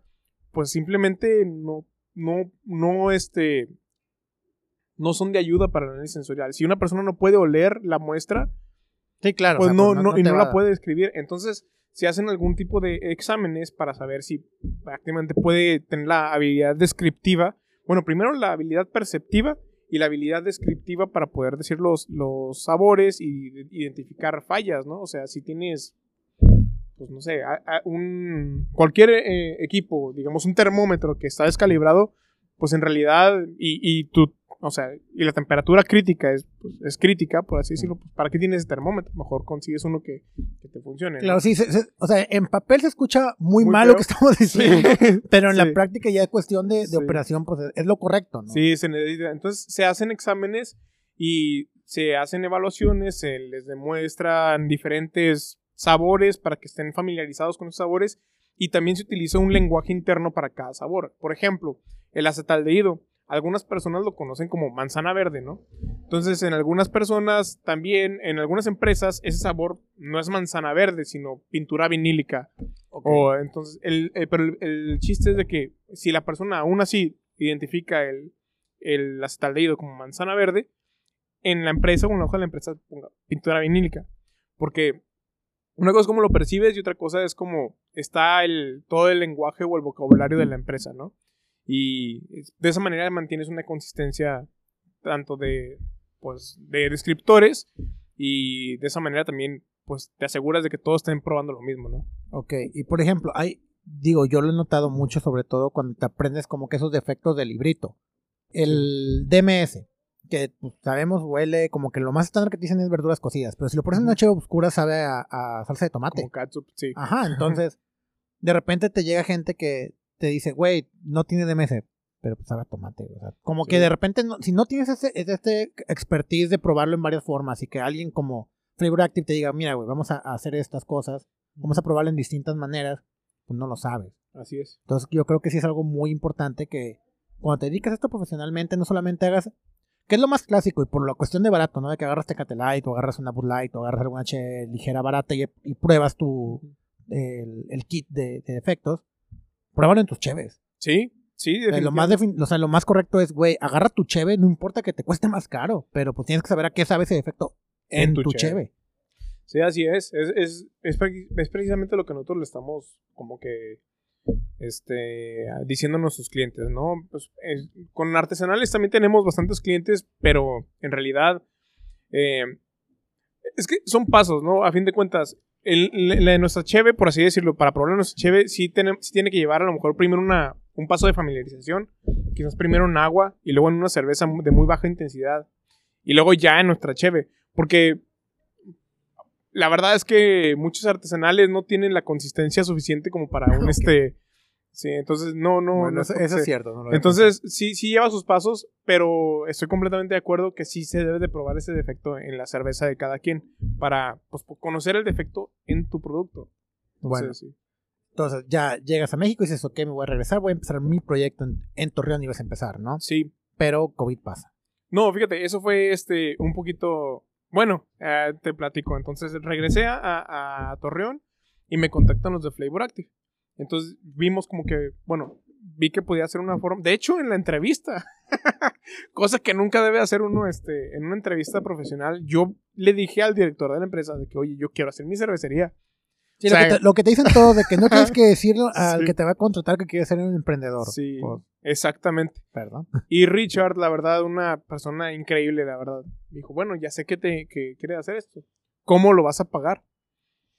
pues simplemente no, no, no, este, no son de ayuda para el análisis sensorial. Si una persona no puede oler la muestra,
sí, claro,
pues, no, no, y no la puede describir. Entonces, se hacen algún tipo de exámenes para saber si prácticamente puede tener la habilidad descriptiva bueno, primero la habilidad perceptiva y la habilidad descriptiva para poder decir los, los sabores y identificar fallas, ¿no? O sea, si tienes, pues no sé, un, cualquier eh, equipo, digamos un termómetro que está descalibrado, pues en realidad, y, y tu o sea, y la temperatura crítica es, pues, es crítica, por así decirlo, pues, ¿para qué tienes ese termómetro? Mejor consigues uno que, te funcione.
Claro, sí, o sea, en papel se escucha muy, mal lo que estamos diciendo, [laughs] pero en la práctica ya es cuestión de, operación, pues es lo correcto, ¿no?
Sí, se necesita. Entonces se hacen exámenes y se hacen evaluaciones, se les demuestran diferentes sabores para que estén familiarizados con los sabores y también se utiliza un lenguaje interno para cada sabor. Por ejemplo, el acetaldehído algunas personas lo conocen como manzana verde, ¿no? Entonces, en algunas personas también, en algunas empresas, ese sabor no es manzana verde, sino pintura vinílica. O, entonces, el, pero el, chiste es de que si la persona aún así identifica el, el acetaldehído como manzana verde, en la empresa o en la hoja de la empresa ponga pintura vinílica. Porque una cosa es cómo lo percibes y otra cosa es cómo está el, todo el lenguaje o el vocabulario de la empresa, ¿no? Y de esa manera mantienes una consistencia tanto de, pues, de descriptores y de esa manera también pues te aseguras de que todos estén probando lo mismo, ¿no?
Ok, y por ejemplo, hay, digo, yo lo he notado mucho sobre todo cuando te aprendes como que esos defectos del librito. El DMS, que pues, sabemos huele como que lo más estándar que te dicen es verduras cocidas, pero si lo pones en una cheva oscura sabe a, a, salsa de tomate.
Como catsup, sí.
Ajá, [laughs] entonces de repente te llega gente que te dice, güey, no tiene DMS, pero pues sabe a tomate. O sea, como que de repente, si no tienes ese, este expertise de probarlo en varias formas y que alguien como Flavor Active te diga, mira, güey, vamos a, hacer estas cosas, vamos a probarlo en distintas maneras, pues no lo sabes.
Así es.
Entonces yo creo que sí es algo muy importante que cuando te dedicas a esto profesionalmente, no solamente hagas, que es lo más clásico y por la cuestión de barato, ¿no? De que agarras Tecate Light o agarras una Bud Light o agarras alguna H ligera barata y, pruebas tu, el, kit de, de efectos pruébalo en tus cheves.
Sí, sí,
lo más, o sea, lo más correcto es, güey, agarra tu cheve, no importa que te cueste más caro, pero pues tienes que saber a qué sabe ese defecto en, tu, cheve.
Sí, así es. Es, es, es. precisamente lo que nosotros le estamos como que este, diciendo a nuestros clientes, ¿no? Pues, con artesanales también tenemos bastantes clientes, pero en realidad eh, es que son pasos, ¿no? A fin de cuentas, el, la de nuestra cheve, por así decirlo, para probar nuestra cheve, sí, tiene que llevar a lo mejor primero una, un paso de familiarización. Quizás primero en agua y luego en una cerveza de muy baja intensidad. Y luego ya en nuestra cheve. Porque la verdad es que muchos artesanales no tienen la consistencia suficiente como para un [laughs] este Sí, entonces no, no.
eso, es cierto.
entonces sí, sí lleva sus pasos, pero estoy completamente de acuerdo que sí se debe de probar ese defecto en la cerveza de cada quien para pues, conocer el defecto en tu producto.
bueno, Entonces ya llegas a México y dices, ok, me voy a regresar, voy a empezar mi proyecto en, Torreón y vas a empezar, ¿no?
Sí.
Pero COVID pasa.
No, fíjate, eso fue este un poquito. Bueno, eh, te platico. Entonces regresé a, a Torreón y me contactan los de Flavor Active. Entonces vimos como que, bueno, vi que podía hacer una forma. De hecho, en la entrevista, [laughs] Cosa que nunca debe hacer uno este, en una entrevista profesional. Yo le dije al director de la empresa de que, oye, yo quiero hacer mi cervecería.
Sí,
O sea,
lo, que te, lo que te dicen todos, de que no tienes que decirlo [laughs] al
Sí.
que te va a contratar que quiere ser un emprendedor.
Sí, exactamente.
perdón.
Y Richard, la verdad, una persona increíble, la verdad. Dijo, bueno, ya sé que te que quieres hacer esto. ¿Cómo lo vas a pagar?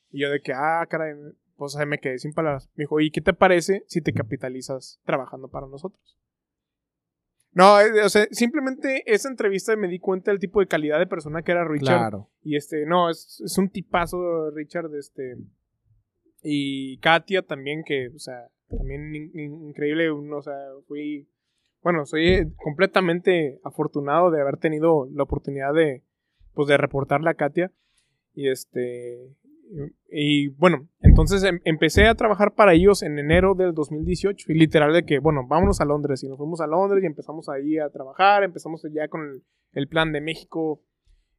Y yo de que, ah, caray, pues ahí me quedé sin palabras. Me dijo, ¿y qué te parece si te capitalizas trabajando para nosotros? No, eh, o sea, simplemente esa entrevista me di cuenta del tipo de calidad de persona que era Richard.
Claro.
Y este, no, es, es un tipazo, Richard, este. Y Katia también, que, o sea, también in- in- increíble, o sea, fui. Bueno, soy eh, completamente afortunado de haber tenido la oportunidad de, pues, de reportarle a Katia. Y este. Y, bueno, entonces em- empecé a trabajar para ellos en enero del 2018. Y literal de que, bueno, vámonos a Londres. Y nos fuimos a Londres y empezamos ahí a trabajar. Empezamos ya con el, el plan de México.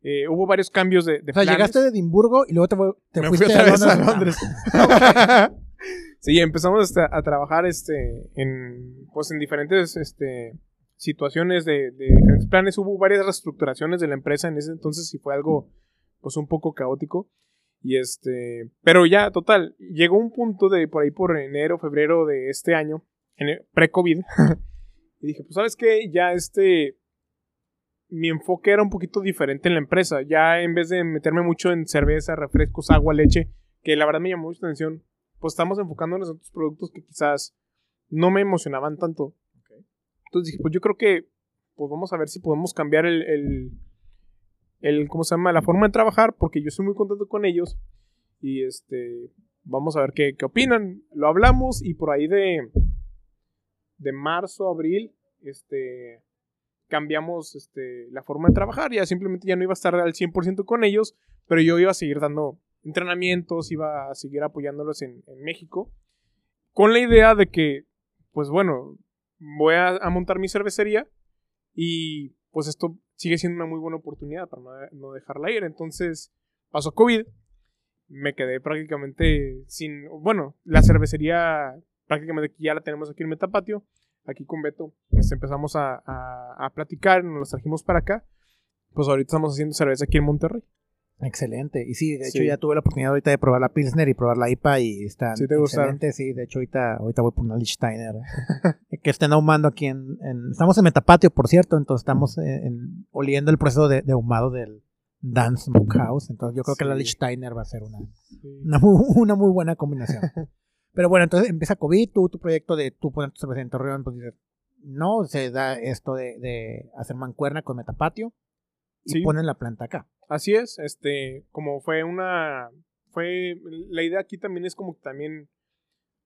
Eh, hubo varios cambios de, de
O sea,
planes.
llegaste de Edimburgo y luego te, te
Me fui
fuiste
otra vez a
Londres.
Londres. [laughs] sí, empezamos a trabajar este, en, pues, en diferentes este, situaciones de, de diferentes planes. Hubo varias reestructuraciones de la empresa en ese entonces y fue algo pues un poco caótico. Y este, pero ya, total, llegó un punto de por ahí por enero, febrero de este año, pre-COVID, [laughs] y dije, pues sabes qué, ya este, mi enfoque era un poquito diferente en la empresa. Ya en vez de meterme mucho en cerveza, refrescos, agua, leche, que la verdad me llamó mucha atención, pues estamos enfocándonos en otros productos que quizás no me emocionaban tanto. Entonces dije, pues yo creo que, pues vamos a ver si podemos cambiar el, el, el, ¿cómo se llama? La forma de trabajar, porque yo estoy muy contento con ellos. Y este, vamos a ver qué, qué opinan. Lo hablamos y por ahí de, de marzo, abril, este, cambiamos este, la forma de trabajar. Ya simplemente ya no iba a estar al 100% con ellos, pero yo iba a seguir dando entrenamientos, iba a seguir apoyándolos en, México, con la idea de que, pues bueno, voy a montar mi cervecería y pues esto sigue siendo una muy buena oportunidad para no, dejarla ir. Entonces pasó COVID, me quedé prácticamente sin, bueno, la cervecería prácticamente ya la tenemos aquí en Metapatio, aquí con Beto, pues empezamos a, a, a platicar, nos los trajimos para acá, pues ahorita estamos haciendo cerveza aquí en Monterrey.
Excelente. Y sí, de hecho
Sí.
ya tuve la oportunidad ahorita de probar la Pilsner y probar la IPA y están
¿Sí te
excelentes. Sí, de hecho ahorita, ahorita voy por una Lichsteiner. [laughs] que estén ahumando aquí en, en- Estamos en Metapatio, por cierto, entonces estamos en- en- oliendo el proceso de, de ahumado del Dance Smokehouse. Entonces yo creo que la. Lichsteiner va a ser una, una, muy, [laughs] una muy buena combinación. [laughs] Pero bueno, entonces empieza COVID, tú, tu proyecto de tú poner tu cerveza en Torreón, pues dices, no, se da esto de, de hacer mancuerna con Metapatio y ponen la planta acá.
Así es, este, como fue una, fue, la idea aquí también es como que también,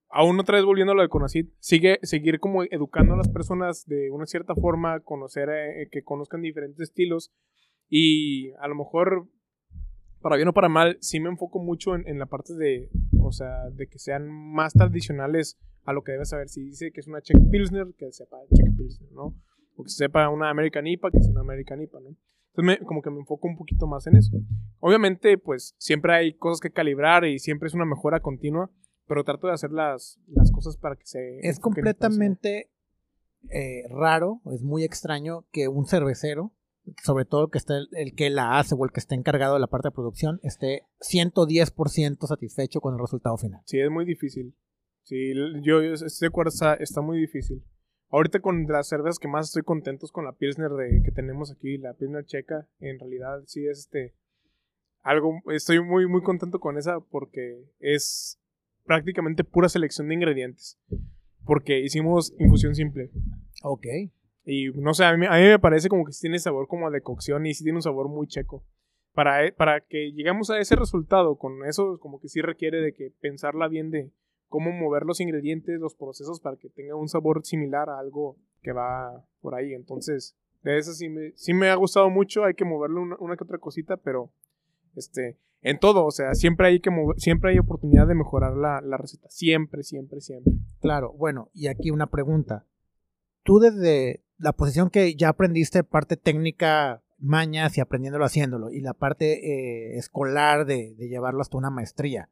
aún otra vez volviendo a lo de Conacid, sigue, seguir como educando a las personas de una cierta forma, conocer, eh, que conozcan diferentes estilos y a lo mejor, para bien o para mal, sí me enfoco mucho en, en la parte de, o sea, de que sean más tradicionales a lo que debes saber. Si dice que es una Czech Pilsner, que sepa Czech Pilsner, ¿no? O que sepa una American IPA, que es una American IPA, ¿no? Entonces, me- como que me enfoco un poquito más en eso. Obviamente, pues siempre hay cosas que calibrar y siempre es una mejora continua, pero trato de hacer las, las cosas para que se.
Es completamente eh, raro, es muy extraño que un cervecero, sobre todo que esté el, el que la hace o el que esté encargado de la parte de producción, esté 110% satisfecho con el resultado final.
Sí, es muy difícil. Sí, yo, yo estoy de acuerdo, está, está muy difícil. Ahorita con las cervezas que más estoy contentos con la Pilsner de, que tenemos aquí, la Pilsner checa, en realidad sí es este algo, estoy muy muy contento con esa porque es prácticamente pura selección de ingredientes. Porque hicimos infusión simple.
Ok.
Y no sé, a mí, a mí me parece como que tiene sabor como de cocción y sí tiene un sabor muy checo. Para, para que lleguemos a ese resultado, con eso como que sí requiere de que pensarla bien de cómo mover los ingredientes, los procesos para que tenga un sabor similar a algo que va por ahí. Entonces, de eso sí me, ha gustado mucho, hay que moverle una, que otra cosita, pero este, en todo, o sea, siempre hay que siempre hay oportunidad de mejorar la, la receta. Siempre, siempre, siempre.
Claro, bueno, y aquí una pregunta. Tú desde la posición que ya aprendiste, parte técnica, mañas y aprendiéndolo haciéndolo, y la parte eh, escolar de, de llevarlo hasta una maestría,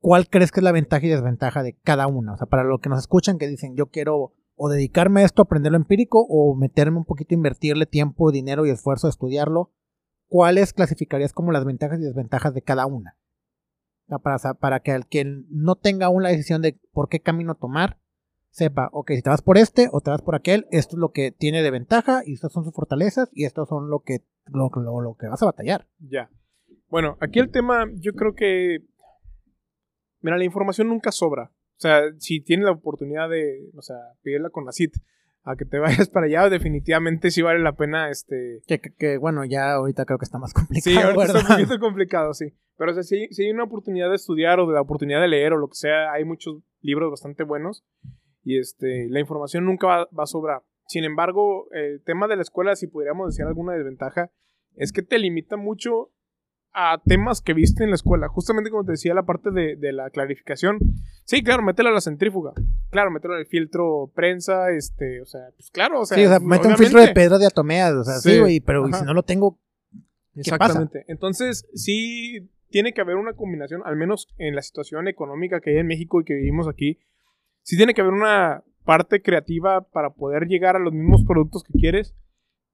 ¿cuál crees que es la ventaja y desventaja de cada una? O sea, para los que nos escuchan que dicen, yo quiero o dedicarme a esto, aprenderlo empírico, o meterme un poquito, invertirle tiempo, dinero y esfuerzo a estudiarlo, ¿cuáles clasificarías como las ventajas y desventajas de cada una? Para, para que el quien no tenga aún la decisión de por qué camino tomar, sepa, ok, si te vas por este o te vas por aquel, esto es lo que tiene de ventaja y estas son sus fortalezas y estos son lo que, lo, lo que vas a batallar.
Ya. Bueno, aquí el tema, yo creo que. Mira, la información nunca sobra. O sea, si tienes la oportunidad de, o sea, pedirla con la CIT a que te [laughs] vayas para allá, definitivamente sí vale la pena, este...
Que, que, bueno, ya ahorita creo que está más complicado,
Sí, ahorita está un poquito complicado, sí. Pero o sea, si, si, hay una oportunidad de estudiar o de la oportunidad de leer o lo que sea, hay muchos libros bastante buenos y este, la información nunca va, va a sobrar. Sin embargo, el tema de la escuela, si pudiéramos decir alguna desventaja, es que te limita mucho a temas que viste en la escuela. Justamente como te decía, la parte de, de la clarificación. Sí, claro, métela a la centrífuga. Claro, mételo al filtro prensa, este, o sea, pues claro, o sea.
Sí, o sea, mete un filtro de pedra de atomeas, o sea, sí, güey, pero si no lo tengo. ¿qué
Exactamente.
Pasa?
Entonces, sí tiene que haber una combinación, al menos en la situación económica que hay en México y que vivimos aquí. Sí tiene que haber una parte creativa para poder llegar a los mismos productos que quieres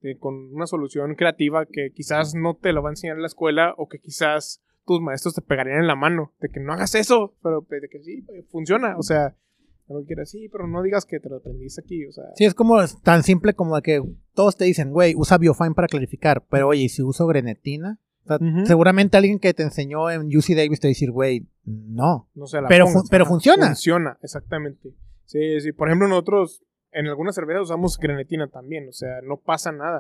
eh, con una solución creativa que quizás no te lo va a enseñar en la escuela o que quizás tus maestros te pegarían en la mano de que no hagas eso, pero de que sí, funciona, o sea, no quieras, sí, pero no digas que te lo aprendiste aquí, o sea.
Sí, es como tan simple como de que todos te dicen, güey, usa Biofine para clarificar, pero oye, si uso grenetina, o sea, uh -huh. seguramente alguien que te enseñó en UC Davis te va a decir, güey, no.
no se la
pero,
pongas,
pero funciona.
Funciona, exactamente. Sí, sí, por ejemplo, nosotros en algunas cervezas usamos grenetina también, o sea, no pasa nada.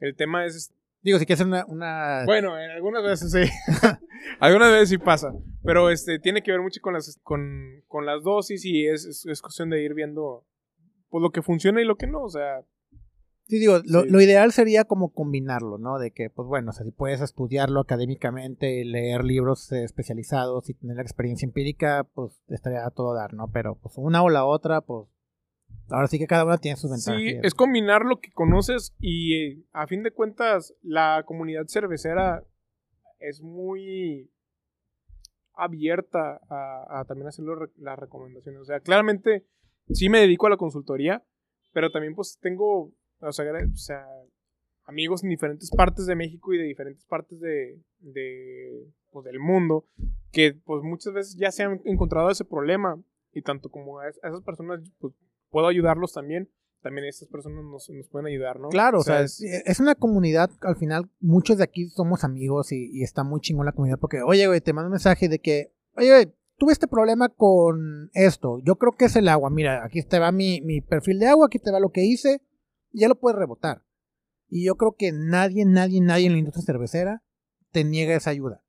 El tema es...
Digo, si quieres hacer una, una...
Bueno, en algunas veces sí. [laughs] [laughs] algunas veces sí pasa. Pero este tiene que ver mucho con las, con, con las dosis y es, es, es, cuestión de ir viendo pues, lo que funciona y lo que no. O sea...
Sí, digo, lo, sí. lo, ideal sería como combinarlo, ¿no? De que, pues bueno, o sea, si puedes estudiarlo académicamente, leer libros eh, especializados y tener la experiencia empírica, pues estaría a todo dar, ¿no? Pero pues una o la otra, pues Ahora sí que cada una tiene sus ventajas.
Sí, es combinar lo que conoces y eh, a fin de cuentas la comunidad cervecera es muy abierta a, a también hacer las recomendaciones. O sea, claramente sí me dedico a la consultoría, pero también pues tengo, o sea, o sea amigos en diferentes partes de México y de diferentes partes de, de pues, del mundo que pues muchas veces ya se han encontrado ese problema y tanto como a esas personas pues puedo ayudarlos también, también estas personas nos, nos pueden ayudar, ¿no?
Claro, o sea, es, es, una comunidad, al final, muchos de aquí somos amigos y, y, está muy chingón la comunidad porque, oye, güey, te mando un mensaje de que, oye, güey, tuve este problema con esto, yo creo que es el agua, mira, aquí te va mi, mi perfil de agua, aquí te va lo que hice, ya lo puedes rebotar. Y yo creo que nadie, nadie, nadie en la industria cervecera te niega esa ayuda.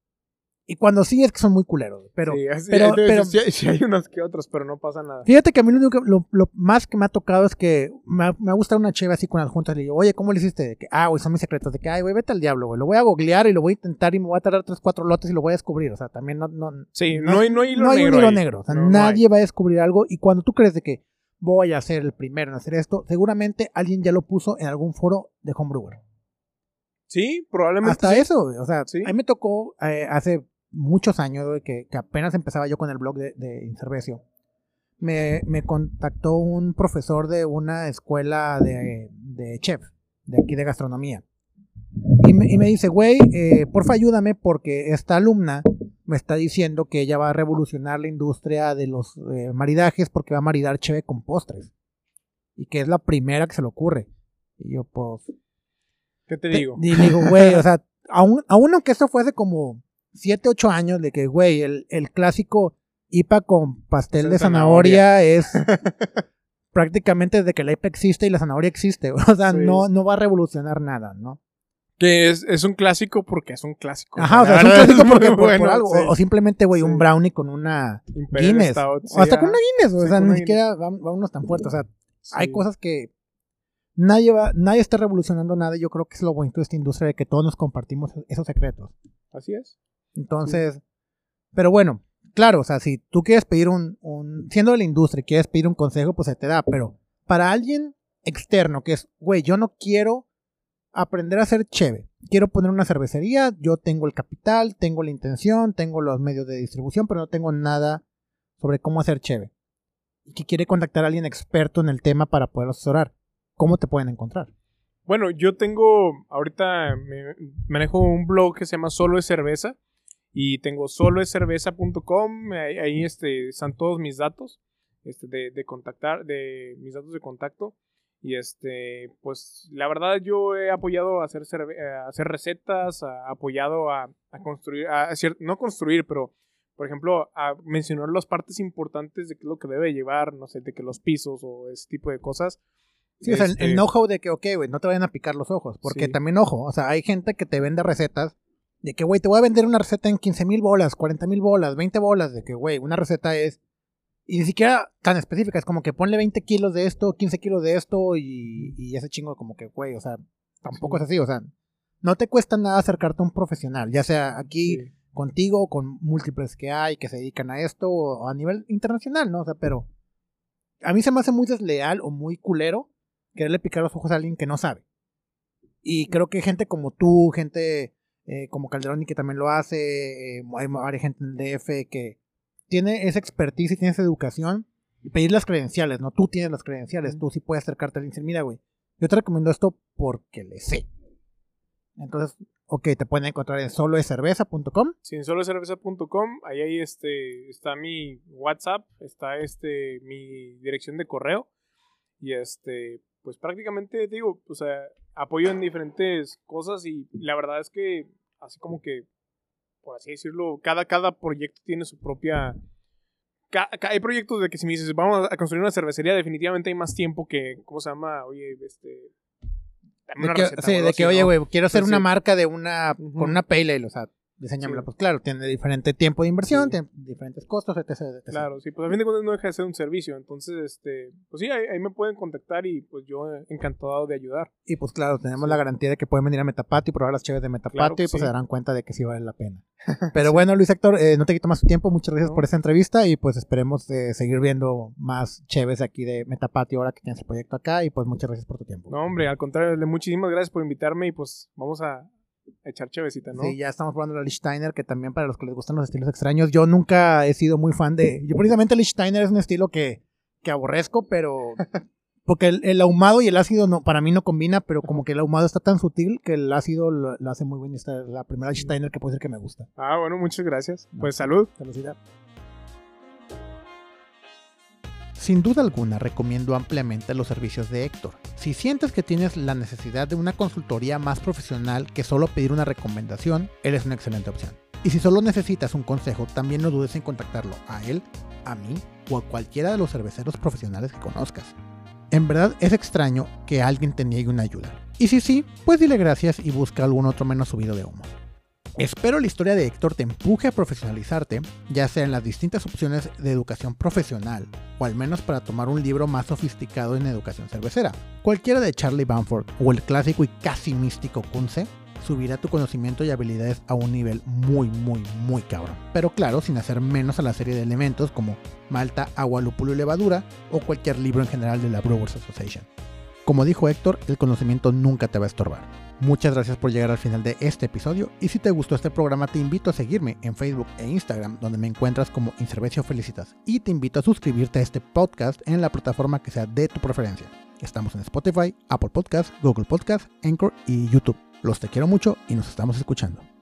Y cuando sí es que son muy culeros. Pero,
sí, así,
pero, pero
sí, sí, hay unos que otros, pero no pasa nada.
Fíjate que a mí lo, único, lo, lo más que me ha tocado es que me ha, me ha gustado una cheve así con las juntas. Le digo, oye, ¿cómo le hiciste? De que, ah, güey, son mis secretos. De que, ay, güey, vete al diablo, güey. Lo voy a googlear y lo voy a intentar y me voy a tardar tres, cuatro lotes y lo voy a descubrir. O sea, también no. no
sí, no, no, hay, no hay hilo
no hay
negro.
un hilo
ahí.
negro. O sea,
No,
nadie va a descubrir algo. Y cuando tú crees de que voy a ser el primero en hacer esto, seguramente alguien ya lo puso en algún foro de homebrewer.
Sí, probablemente.
Hasta
sí.
eso. O sea,
Sí.
a mí me tocó eh, hace muchos años güey, que, que apenas empezaba yo con el blog de, de Incervecio. Me, me contactó un profesor de una escuela de, de chef, de aquí de gastronomía. Y me, y me dice, güey, eh, porfa ayúdame porque esta alumna me está diciendo que ella va a revolucionar la industria de los eh, maridajes porque va a maridar cheve con postres. Y que es la primera que se le ocurre. Y yo, pues,
¿Qué te digo?
y digo, güey, o sea, aún, aún aunque esto fue hace como 7, 8 años, de que, güey, el, el clásico IPA con pastel de zanahoria, es [laughs] prácticamente desde que la IPA existe y la zanahoria existe. [laughs] O sea,
Sí.
no, no va a revolucionar nada, ¿no?
Que es, es un clásico porque es un clásico.
Ajá, o sea, es un clásico porque por, algo.
sí.
O, simplemente, güey,
Sí.
un brownie con una
Imperial
Guinness.
Stout,
o hasta con una Guinness, o sea, ni
una
siquiera va- vámonos tan fuerte. O sea, hay cosas que nadie va, nadie está revolucionando nada. Yo creo que es lo bonito de esta industria de que todos nos compartimos esos secretos.
Así es.
Entonces, pero bueno, claro, o sea, si tú quieres pedir un, un, siendo de la industria, y quieres pedir un consejo, pues se te da, pero para alguien externo que es, güey, yo no quiero aprender a hacer cheve, quiero poner una cervecería, yo tengo el capital, tengo la intención, tengo los medios de distribución, pero no tengo nada sobre cómo hacer cheve. y que quiere contactar a alguien experto en el tema para poder asesorar, ¿cómo te pueden encontrar?
Bueno, yo tengo, ahorita me, manejo un blog que se llama Solo es Cerveza y tengo soloescerveza.com, ahí, ahí este, están todos mis datos este, de, de, contactar, de mis datos de contacto. Y este, pues la verdad yo he apoyado a hacer, a hacer recetas, a, apoyado a, a construir, a, no construir, pero por ejemplo, a mencionar las partes importantes de qué es lo que debe llevar, no sé, de que los pisos o ese tipo de cosas.
Sí, o sea, el este know-how de que, ok, güey, no te vayan a picar los ojos. Porque también, ojo, o sea, hay gente que te vende recetas de que, güey, te voy a vender una receta en 15 mil bolas, 40 mil bolas, 20 bolas, de que, güey, una receta es... Y ni siquiera tan específica, es como que ponle 20 kilos de esto, 15 kilos de esto y, y ese chingo como que, güey, o sea, tampoco es así, o sea, no te cuesta nada acercarte a un profesional, ya sea aquí contigo o con múltiples que hay que se dedican a esto o a nivel internacional, ¿no? O sea, pero a mí se me hace muy desleal o muy culero quererle picar los ojos a alguien que no sabe. Y creo que gente como tú, gente eh, como Calderón y que también lo hace, eh, hay varias gente en el DF que tiene esa expertise y tiene esa educación y pedir las credenciales, ¿no? Tú tienes las credenciales, tú sí puedes acercarte y decir, mira, güey, yo te recomiendo esto porque le sé. Entonces, ok, te pueden encontrar en soloecerveza.com.
Sí, en soloecerveza.com, ahí, ahí este, está mi WhatsApp, está este, mi dirección de correo y este, pues prácticamente digo, o sea, apoyo en diferentes cosas y la verdad es que así como que, por así decirlo, cada, cada proyecto tiene su propia... hay proyectos de que si me dices, vamos a construir una cervecería, definitivamente hay más tiempo que, ¿cómo se llama? Oye, este...
De que, sí, de que, oye, güey, quiero hacer una marca de una, con una pale ale, o sea, diseñámela. Pues claro, tiene diferente tiempo de inversión, tiene diferentes costos, etc,
Claro, sí, pues a fin de cuentas no deja de ser un servicio. Entonces, este, pues sí, ahí, me pueden contactar y pues yo encantado de ayudar.
Y pues claro, tenemos la garantía de que pueden venir a Metapatio y probar las chaves de Metapatio y pues se darán cuenta de que sí vale la pena. [laughs] Pero bueno, Luis Héctor, eh, no te quito más tu tiempo, muchas gracias por esta entrevista y pues esperemos eh, seguir viendo más cheves aquí de Metapatio ahora que tienes el proyecto acá y pues muchas gracias por tu tiempo.
No, hombre, al contrario, muchísimas gracias por invitarme y pues vamos a, echar chévecita, ¿no?
Sí, ya estamos probando la Lichsteiner, que también para los que les gustan los estilos extraños, yo nunca he sido muy fan de... Yo precisamente Lichsteiner es un estilo que, que aborrezco, pero... [laughs] Porque el, ahumado y el ácido no, para mí no combina, pero como que el ahumado está tan sutil que el ácido lo, hace muy bien. Esta es la primera Lichsteiner que puede ser que me gusta.
Ah, bueno, muchas gracias. Pues salud.
Felicidad. Sin duda alguna recomiendo ampliamente los servicios de Héctor. Si sientes que tienes la necesidad de una consultoría más profesional que solo pedir una recomendación, él es una excelente opción. Y si solo necesitas un consejo, también no dudes en contactarlo a él, a mí o a cualquiera de los cerveceros profesionales que conozcas. En verdad es extraño que alguien te niegue una ayuda. Y si sí, pues dile gracias y busca algún otro menos subido de humo. Espero la historia de Héctor te empuje a profesionalizarte, ya sea en las distintas opciones de educación profesional, o al menos para tomar un libro más sofisticado en educación cervecera. Cualquiera de Charlie Bamford o el clásico y casi místico Kunze subirá tu conocimiento y habilidades a un nivel muy, muy, muy cabrón. Pero claro, sin hacer menos a la serie de elementos como malta, agua, lúpulo y levadura, o cualquier libro en general de la Brewers Association. Como dijo Héctor, el conocimiento nunca te va a estorbar. Muchas gracias por llegar al final de este episodio y si te gustó este programa te invito a seguirme en Facebook e Instagram donde me encuentras como Inservecio Felicitas y te invito a suscribirte a este podcast en la plataforma que sea de tu preferencia. Estamos en Spotify, Apple Podcast, Google Podcast, Anchor y YouTube. Los te quiero mucho y nos estamos escuchando.